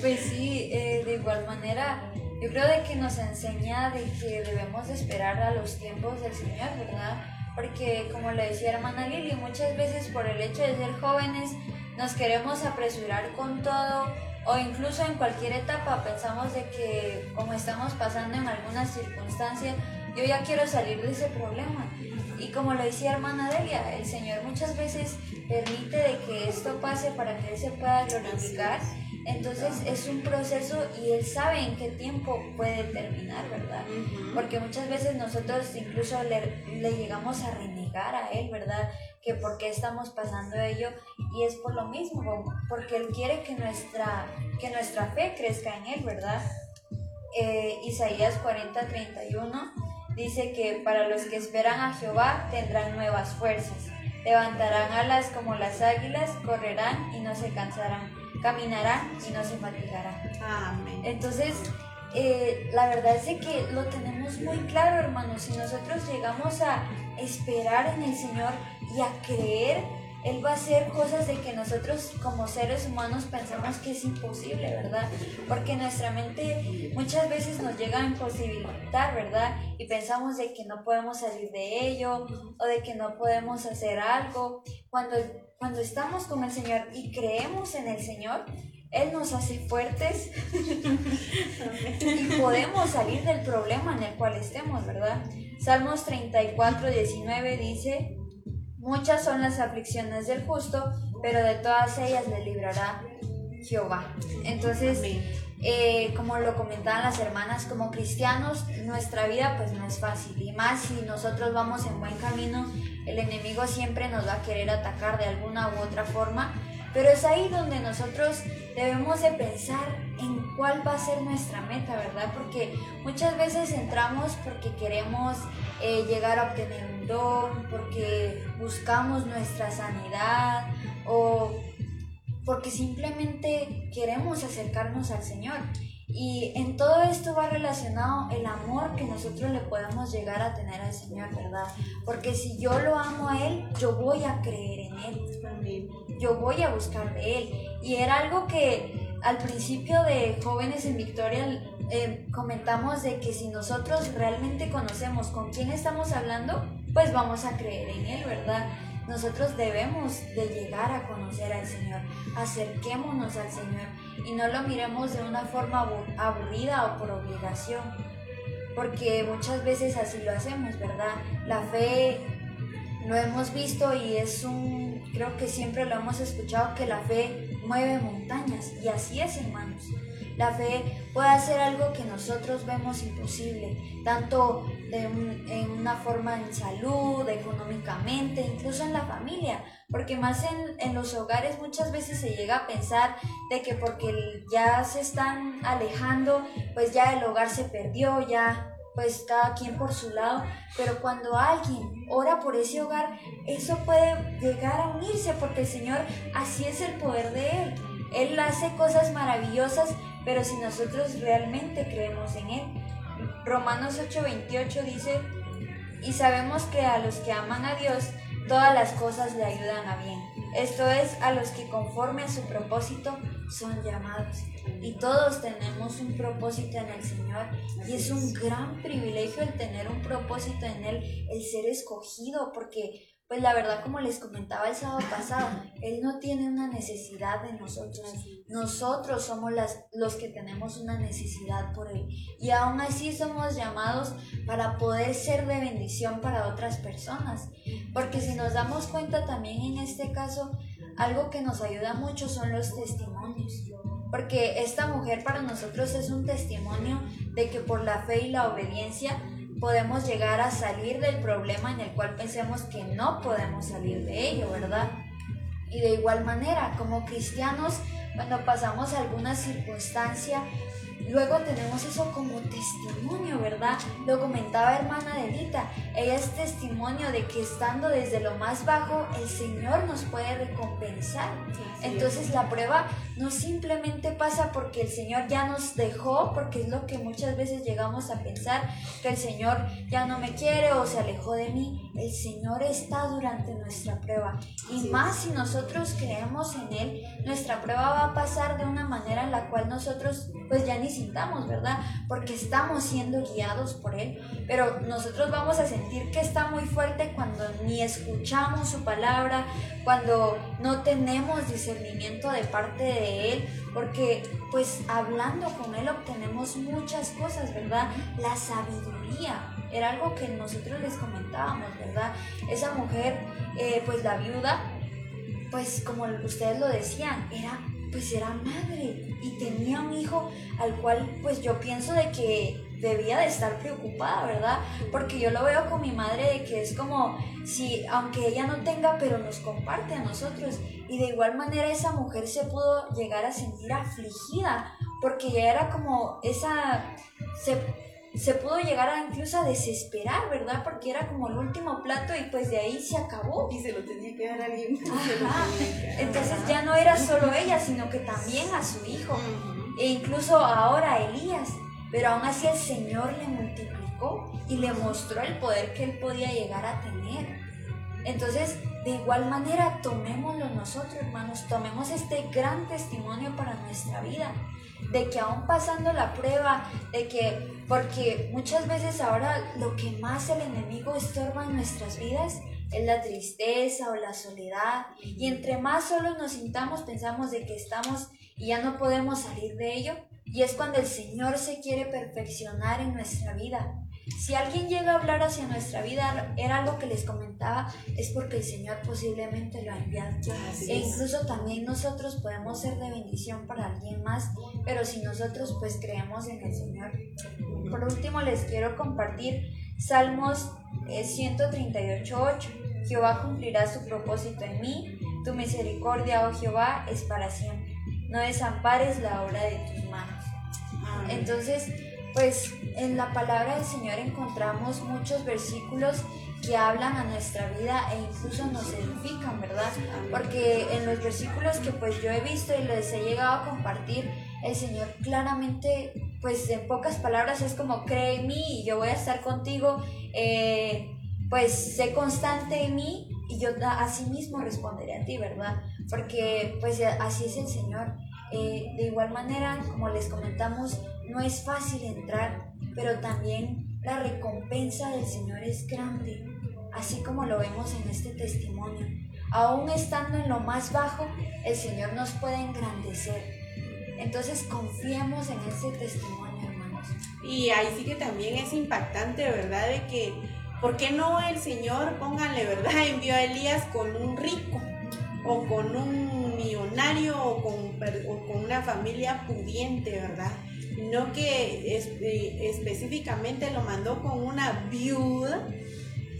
Pues sí, eh, de igual manera, yo creo de que nos enseña de que debemos de esperar a los tiempos del Señor, ¿verdad? Porque como le decía hermana Lili, muchas veces por el hecho de ser jóvenes nos queremos apresurar con todo o incluso en cualquier etapa pensamos de que como estamos pasando en alguna circunstancia, yo ya quiero salir de ese problema. Y como lo decía hermana Delia, el Señor muchas veces permite de que esto pase para que Él se pueda glorificar. Entonces es un proceso y Él sabe en qué tiempo puede terminar, ¿verdad? Porque muchas veces nosotros incluso le, le llegamos a renegar a Él, ¿verdad? Que por qué estamos pasando ello y es por lo mismo, porque Él quiere que nuestra, que nuestra fe crezca en Él, ¿verdad? Eh, Isaías 40, 31 dice que para los que esperan a Jehová tendrán nuevas fuerzas, levantarán alas como las águilas, correrán y no se cansarán, caminarán y no se fatigarán. Amén. Entonces, eh, la verdad es que lo tenemos muy claro, hermanos. Si nosotros llegamos a esperar en el Señor y a creer, Él va a hacer cosas de que nosotros como seres humanos pensamos que es imposible, ¿verdad? Porque nuestra mente muchas veces nos llega a imposibilitar, ¿verdad? Y pensamos de que no podemos salir de ello o de que no podemos hacer algo. Cuando, cuando estamos con el Señor y creemos en el Señor, él nos hace fuertes y podemos salir del problema en el cual estemos, ¿verdad? Salmos 34, 19 dice, muchas son las aflicciones del justo, pero de todas ellas le librará Jehová. Entonces, eh, como lo comentaban las hermanas, como cristianos, nuestra vida pues no es fácil. Y más si nosotros vamos en buen camino, el enemigo siempre nos va a querer atacar de alguna u otra forma. Pero es ahí donde nosotros debemos de pensar en cuál va a ser nuestra meta, ¿verdad? Porque muchas veces entramos porque queremos eh, llegar a obtener un don, porque buscamos nuestra sanidad o porque simplemente queremos acercarnos al Señor. Y en todo esto va relacionado el amor que nosotros le podemos llegar a tener al Señor, ¿verdad? Porque si yo lo amo a Él, yo voy a creer en Él. Yo voy a buscar de Él. Y era algo que al principio de Jóvenes en Victoria eh, comentamos de que si nosotros realmente conocemos con quién estamos hablando, pues vamos a creer en Él, ¿verdad? Nosotros debemos de llegar a conocer al Señor, acerquémonos al Señor y no lo miremos de una forma abu- aburrida o por obligación, porque muchas veces así lo hacemos, ¿verdad? La fe lo hemos visto y es un, creo que siempre lo hemos escuchado, que la fe mueve montañas y así es, hermanos. La fe puede hacer algo que nosotros vemos imposible, tanto de un- en una forma en salud, económicamente, incluso en la familia, porque más en, en los hogares muchas veces se llega a pensar de que porque ya se están alejando, pues ya el hogar se perdió, ya pues cada quien por su lado, pero cuando alguien ora por ese hogar, eso puede llegar a unirse porque el Señor así es el poder de Él. Él hace cosas maravillosas, pero si nosotros realmente creemos en Él. Romanos 8:28 dice, y sabemos que a los que aman a Dios, todas las cosas le ayudan a bien. Esto es, a los que conforme a su propósito son llamados. Y todos tenemos un propósito en el Señor. Y es un gran privilegio el tener un propósito en Él, el ser escogido, porque pues la verdad como les comentaba el sábado pasado, Él no tiene una necesidad de nosotros. Nosotros somos las, los que tenemos una necesidad por Él. Y aún así somos llamados para poder ser de bendición para otras personas. Porque si nos damos cuenta también en este caso, algo que nos ayuda mucho son los testimonios. Porque esta mujer para nosotros es un testimonio de que por la fe y la obediencia podemos llegar a salir del problema en el cual pensemos que no podemos salir de ello, ¿verdad? Y de igual manera, como cristianos, cuando pasamos alguna circunstancia, Luego tenemos eso como testimonio, ¿verdad? Lo comentaba hermana Delita. Ella es testimonio de que estando desde lo más bajo, el Señor nos puede recompensar. Entonces la prueba no simplemente pasa porque el Señor ya nos dejó, porque es lo que muchas veces llegamos a pensar, que el Señor ya no me quiere o se alejó de mí. El Señor está durante nuestra prueba. Y más si nosotros creemos en Él, nuestra prueba va a pasar de una manera en la cual nosotros pues ya ni sintamos, ¿verdad? Porque estamos siendo guiados por Él. Pero nosotros vamos a sentir que está muy fuerte cuando ni escuchamos su palabra, cuando no tenemos discernimiento de parte de Él, porque pues hablando con Él obtenemos muchas cosas, ¿verdad? La sabiduría. Era algo que nosotros les comentábamos, ¿verdad? Esa mujer, eh, pues la viuda, pues como ustedes lo decían, era pues era madre y tenía un hijo al cual pues yo pienso de que debía de estar preocupada, ¿verdad? Porque yo lo veo con mi madre de que es como si, aunque ella no tenga, pero nos comparte a nosotros. Y de igual manera esa mujer se pudo llegar a sentir afligida, porque ya era como esa, se se pudo llegar a incluso a desesperar, ¿verdad? Porque era como el último plato y pues de ahí se acabó. Y se lo tenía que dar a alguien. Entonces ya no era solo ella, sino que también a su hijo. E incluso ahora a Elías. Pero aún así el Señor le multiplicó y le mostró el poder que él podía llegar a tener. Entonces, de igual manera, tomémoslo nosotros, hermanos, tomemos este gran testimonio para nuestra vida de que aún pasando la prueba, de que, porque muchas veces ahora lo que más el enemigo estorba en nuestras vidas es la tristeza o la soledad. Y entre más solos nos sintamos, pensamos de que estamos y ya no podemos salir de ello. Y es cuando el Señor se quiere perfeccionar en nuestra vida. Si alguien llega a hablar hacia nuestra vida, era algo que les comentaba, es porque el Señor posiblemente lo ha enviado. e incluso también nosotros podemos ser de bendición para alguien más, pero si nosotros pues creemos en el Señor. Por último les quiero compartir Salmos 138.8. Eh, Jehová cumplirá su propósito en mí, tu misericordia, oh Jehová, es para siempre. No desampares la obra de tus manos. Entonces, pues en la palabra del Señor encontramos muchos versículos que hablan a nuestra vida e incluso nos edifican, ¿verdad? Porque en los versículos que pues yo he visto y les he llegado a compartir, el Señor claramente, pues en pocas palabras es como, cree en mí y yo voy a estar contigo, eh, pues sé constante en mí y yo así mismo responderé a ti, ¿verdad? Porque pues así es el Señor. Eh, de igual manera, como les comentamos, no es fácil entrar, pero también la recompensa del Señor es grande, así como lo vemos en este testimonio. Aún estando en lo más bajo, el Señor nos puede engrandecer. Entonces confiemos en ese testimonio, hermanos. Y ahí sí que también es impactante, ¿verdad? De que, ¿por qué no el Señor, pónganle, ¿verdad? Envió a Elías con un rico o con un millonario o con, o con una familia pudiente, ¿verdad? No que eh, específicamente lo mandó con una viuda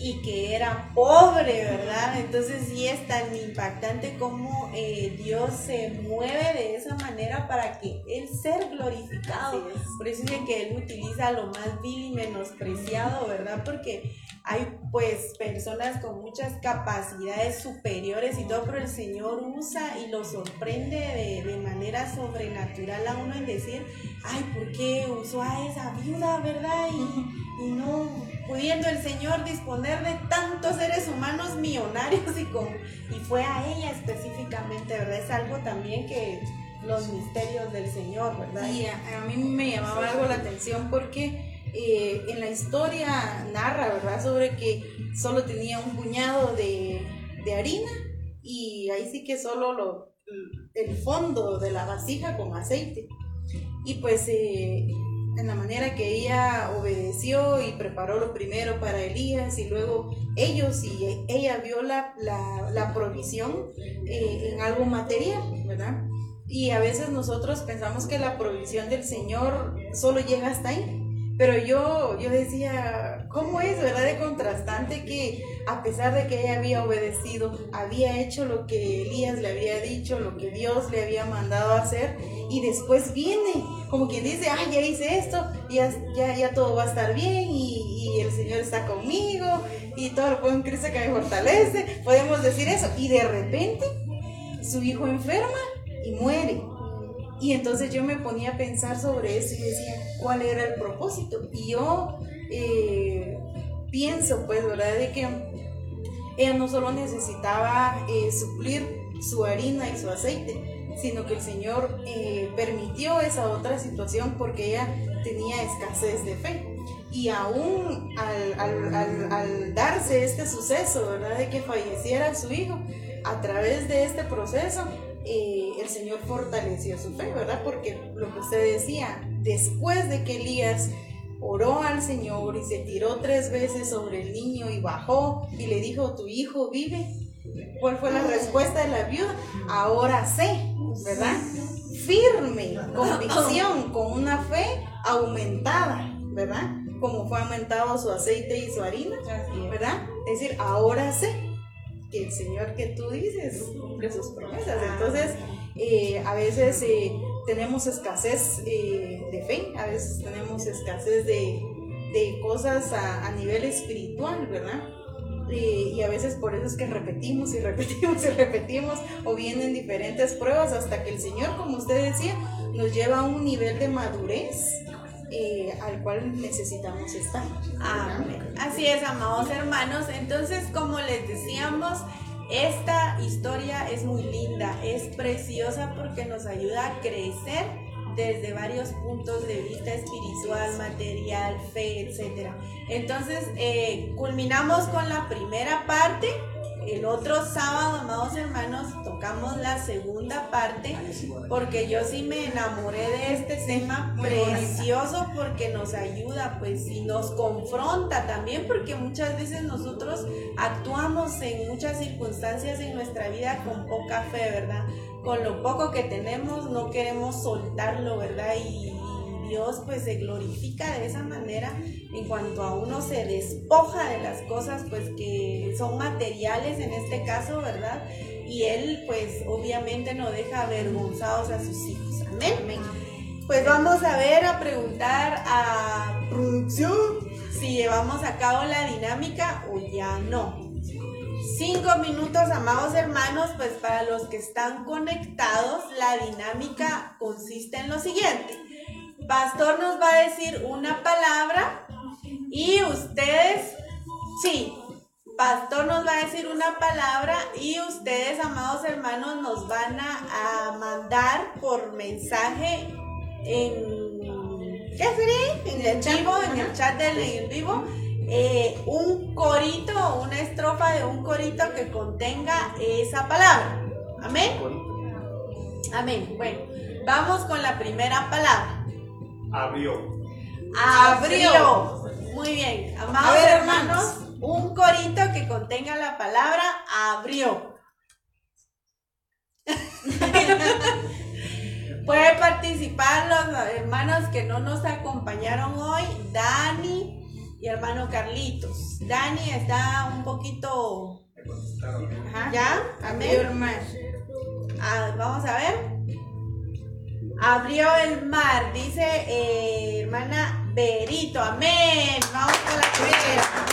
y que era pobre, ¿verdad? Entonces sí es tan impactante como eh, Dios se mueve de esa manera para que Él ser glorificado. Por eso es que Él utiliza lo más vil y menospreciado, ¿verdad? Porque hay pues personas con muchas capacidades superiores y todo, pero el Señor usa y lo sorprende de, de manera sobrenatural a uno en decir, ay, ¿por qué usó a esa viuda, verdad? Y, y no pudiendo el Señor disponer de tantos seres humanos millonarios y, con, y fue a ella específicamente, ¿verdad? Es algo también que los misterios del Señor, ¿verdad? Y a, mí me llamaba algo la atención porque eh, en la historia narra, ¿verdad? Sobre que solo tenía un puñado de, harina y ahí sí que solo lo, el fondo de la vasija con aceite. Y pues eh, en la manera que ella obedeció y preparó lo primero para Elías y luego ellos y ella vio la, la, provisión eh, en algo material, ¿verdad? Y a veces nosotros pensamos que la provisión del Señor solo llega hasta ahí. Pero yo, yo decía, ¿cómo es, verdad, de contrastante que a pesar de que ella había obedecido, había hecho lo que Elías le había dicho, lo que Dios le había mandado hacer, y después viene, como quien dice, ay, ya hice esto, ya, ya, ya todo va a estar bien, y, y el Señor está conmigo, y todo lo puedo en Cristo que me fortalece, podemos decir eso, y de repente su hijo enferma y muere. Y entonces yo me ponía a pensar sobre eso y decía, ¿cuál era el propósito? Y yo eh, pienso, pues, ¿verdad? De que ella no solo necesitaba eh, suplir su harina y su aceite, sino que el Señor eh, permitió esa otra situación porque ella tenía escasez de fe. Y aún al, al, al, al darse este suceso, ¿verdad? De que falleciera su hijo, a través de este proceso, eh, el Señor fortaleció su fe, ¿verdad? Porque lo que usted decía, después de que Elías oró al Señor y se tiró tres veces sobre el niño y bajó y le dijo, tu hijo vive. ¿Cuál fue la respuesta de la viuda? Ahora sé, ¿verdad? Firme, convicción, con una fe aumentada, ¿verdad? Como fue aumentado su aceite y su harina, ¿verdad? Es decir, ahora sé que el Señor que tú dices cumple sus promesas. Entonces, eh, a veces eh, tenemos escasez eh, de fe, a veces tenemos escasez de, de cosas a, a, nivel espiritual, ¿verdad? Y a veces por eso es que repetimos y repetimos y repetimos o vienen diferentes pruebas hasta que el Señor, como usted decía, nos lleva a un nivel de madurez eh, al cual necesitamos estar. Amén. Así es, amados hermanos. Entonces, como les decíamos, esta historia es muy linda, es preciosa porque nos ayuda a crecer desde varios puntos de vista espiritual, material, fe, etc. Entonces, eh, culminamos con la primera parte el otro sábado, amados hermanos, tocamos la segunda parte porque yo sí me enamoré de este tema precioso porque nos ayuda, pues, y nos confronta también porque muchas veces nosotros actuamos en muchas circunstancias en nuestra vida con poca fe, ¿verdad? Con lo poco que tenemos no queremos soltarlo, ¿verdad? Y Dios pues se glorifica de esa manera en cuanto a uno se despoja de las cosas pues que son materiales en este caso, ¿verdad? Y Él pues obviamente no deja avergonzados a sus hijos. Amén. Pues vamos a ver, a preguntar a producción si llevamos a cabo la dinámica o ya no. Cinco minutos, amados hermanos, pues para los que están conectados, la dinámica consiste en lo siguiente. Pastor nos va a decir una palabra y ustedes, sí, Pastor nos va a decir una palabra y ustedes, amados hermanos, nos van a, mandar por mensaje en, ¿qué sería? En el chat, en el chat del vivo, eh, un corito, una estrofa de un corito que contenga esa palabra. Amén. Amén. Bueno, vamos con la primera palabra. Abrió. Abrió. Muy bien. Amados hermanos, un corito que contenga la palabra abrió. Puede participar los hermanos que no nos acompañaron hoy, Dani y hermano Carlitos. Dani está un poquito... ¿Ya? Amén. Ah, vamos a ver. Abrió el mar, dice eh, hermana Berito. Amén. Vamos con la primera.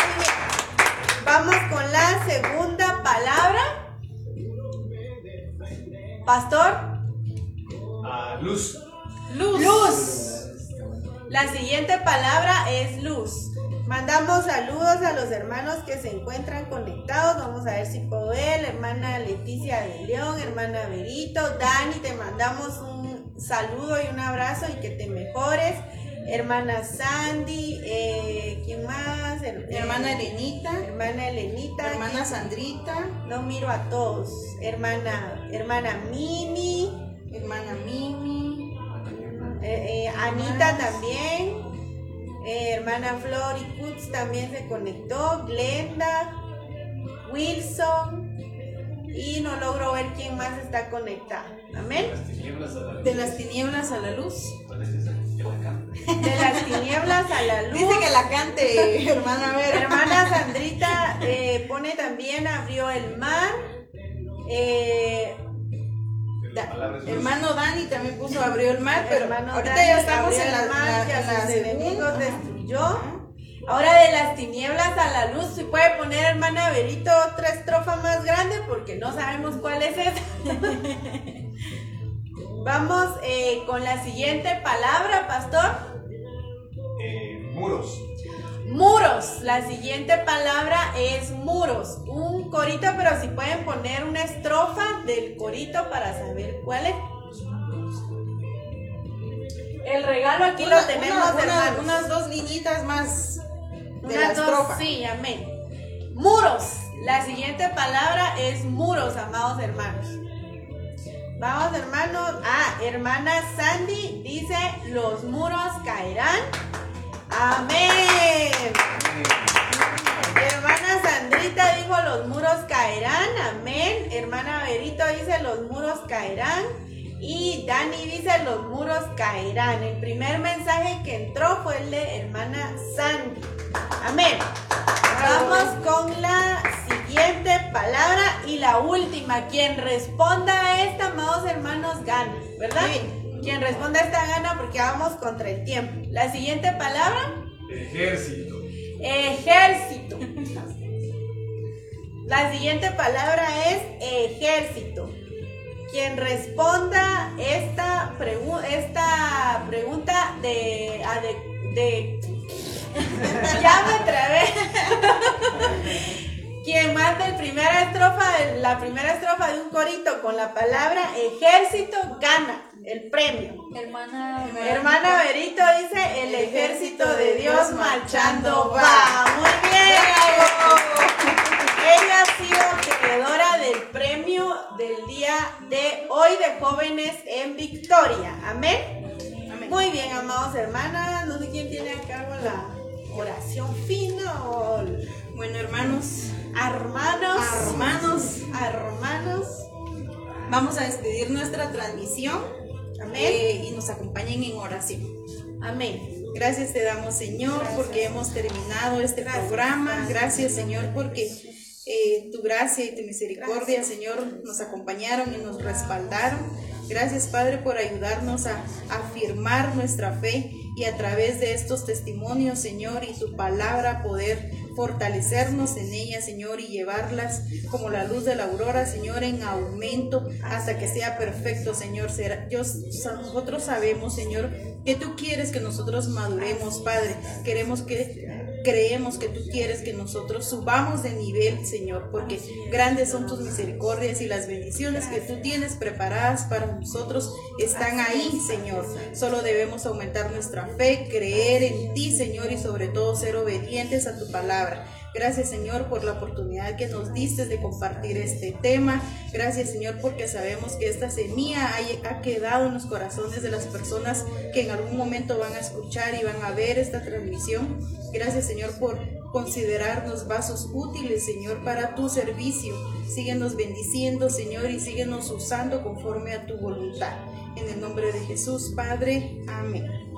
Vamos con la segunda palabra. Pastor. Uh, luz. Luz. Luz. La siguiente palabra es luz. Mandamos saludos a los hermanos que se encuentran conectados. Vamos a ver si puedo ver. Hermana Leticia de León, hermana Berito, Dani, te mandamos un saludo y un abrazo y que te mejores. Hermana Sandy, eh, ¿quién más? hermana Elenita. Hermana Elenita. Hermana Sandrita. No miro a todos. Hermana, hermana Mimi. Hermana Mimi. Eh, eh, Anita también. Hermana Flor y Kutz también se conectó. Glenda. Wilson. Y no logro ver quién más está conectado. Amén. De las tinieblas a la luz. De las tinieblas a la luz. Dice que la cante, hermana, a ver. Hermana Sandrita eh, pone también abrió el mar. Eh, Da- hermano Dani también puso abrió el mar, pero hermano ahorita Dani ya estamos en la, mar, la- enemigos destruyó. Ahora de las tinieblas a la luz, si puede poner hermana Berito otra estrofa más grande porque no sabemos cuál es esa. Vamos eh, con la siguiente palabra, pastor. Eh, muros. Muros. La siguiente palabra es muros. Un corito, pero si pueden poner una estrofa del corito para saber cuál es. El regalo aquí Una- lo tenemos, una- una- hermanos. unas dos niñitas más de la dos, estrofa. sí, amén. Muros. La siguiente palabra es muros, amados hermanos. Vamos, hermanos. Ah, hermana Sandy dice, los muros caerán. Amén. Hermana Sandrita dijo, los muros caerán. Amén. Hermana Berito dice, los muros caerán. Y Dani dice, los muros caerán. El primer mensaje que entró fue el de hermana Sandy. Amén. Vamos con la siguiente palabra y la última. Quien responda a esta, amados hermanos, gana, ¿verdad? Sí. Quien responda esta gana porque vamos contra el tiempo. La siguiente palabra, Ejército. ejército. La siguiente palabra es ejército. Quien responda esta, pregu- esta pregunta de, de, de- ya me trabé. Quien manda el primera estrofa, la primera estrofa de un corito con la palabra ejército gana el premio. Hermana, Hermana Berito dice el ejército de Dios marchando va. Muy bien. Ella ha sido creadora del premio del día de hoy de jóvenes en Victoria. Amén. Amén. Muy bien, amados hermanas. No sé quién tiene a cargo la oración fina o el- Bueno, hermanos, hermanos. hermanos, Hermanos. vamos a despedir nuestra transmisión Amén. eh, y nos acompañen en oración. Amén. Gracias te damos, Señor, porque hemos terminado este programa. gracias. Señor, porque eh, tu gracia y tu misericordia. Señor, nos acompañaron y nos respaldaron. Gracias, Padre, por ayudarnos a afirmar nuestra fe y a través de estos testimonios, Señor, y tu palabra poder fortalecernos en ella, Señor, y llevarlas como la luz de la aurora, Señor, en aumento hasta que sea perfecto, Señor. Será, yo, nosotros sabemos, Señor, que tú quieres que nosotros maduremos, Padre. Queremos que creemos que tú quieres que nosotros subamos de nivel, Señor, porque grandes son tus misericordias y las bendiciones que tú tienes preparadas para nosotros están ahí, Señor. Solo debemos aumentar nuestra fe, creer en ti, Señor, y sobre todo ser obedientes a tu palabra. Gracias Señor por la oportunidad que nos diste de compartir este tema. Gracias Señor porque sabemos que esta semilla ha, quedado en los corazones de las personas que en algún momento van a escuchar y van a ver esta transmisión. Gracias Señor por considerarnos vasos útiles Señor para tu servicio. Síguenos bendiciendo Señor y síguenos usando conforme a tu voluntad. En el nombre de Jesús Padre. Amén.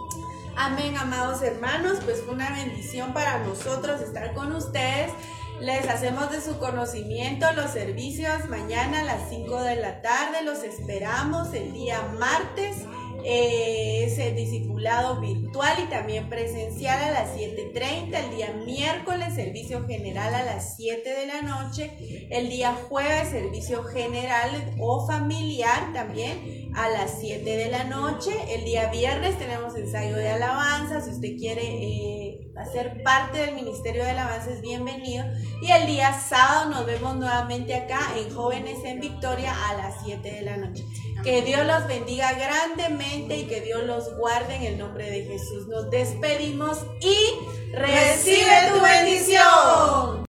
Amén, amados hermanos, pues fue una bendición para nosotros estar con ustedes. Les hacemos de su conocimiento los servicios mañana a las 5 de la tarde. Los esperamos el día martes. Eh, es el discipulado virtual y también presencial a las 7.30. El día miércoles, servicio general a las 7 de la noche. El día jueves, servicio general o familiar también a las 7 de la noche. El día viernes tenemos ensayo de alabanza. Si usted quiere eh, hacer parte del Ministerio de Alabanza, es bienvenido. Y el día sábado nos vemos nuevamente acá en Jóvenes en Victoria a las 7 de la noche. Que Dios los bendiga grandemente y que Dios los guarde en el nombre de Jesús. Nos despedimos y recibe tu bendición.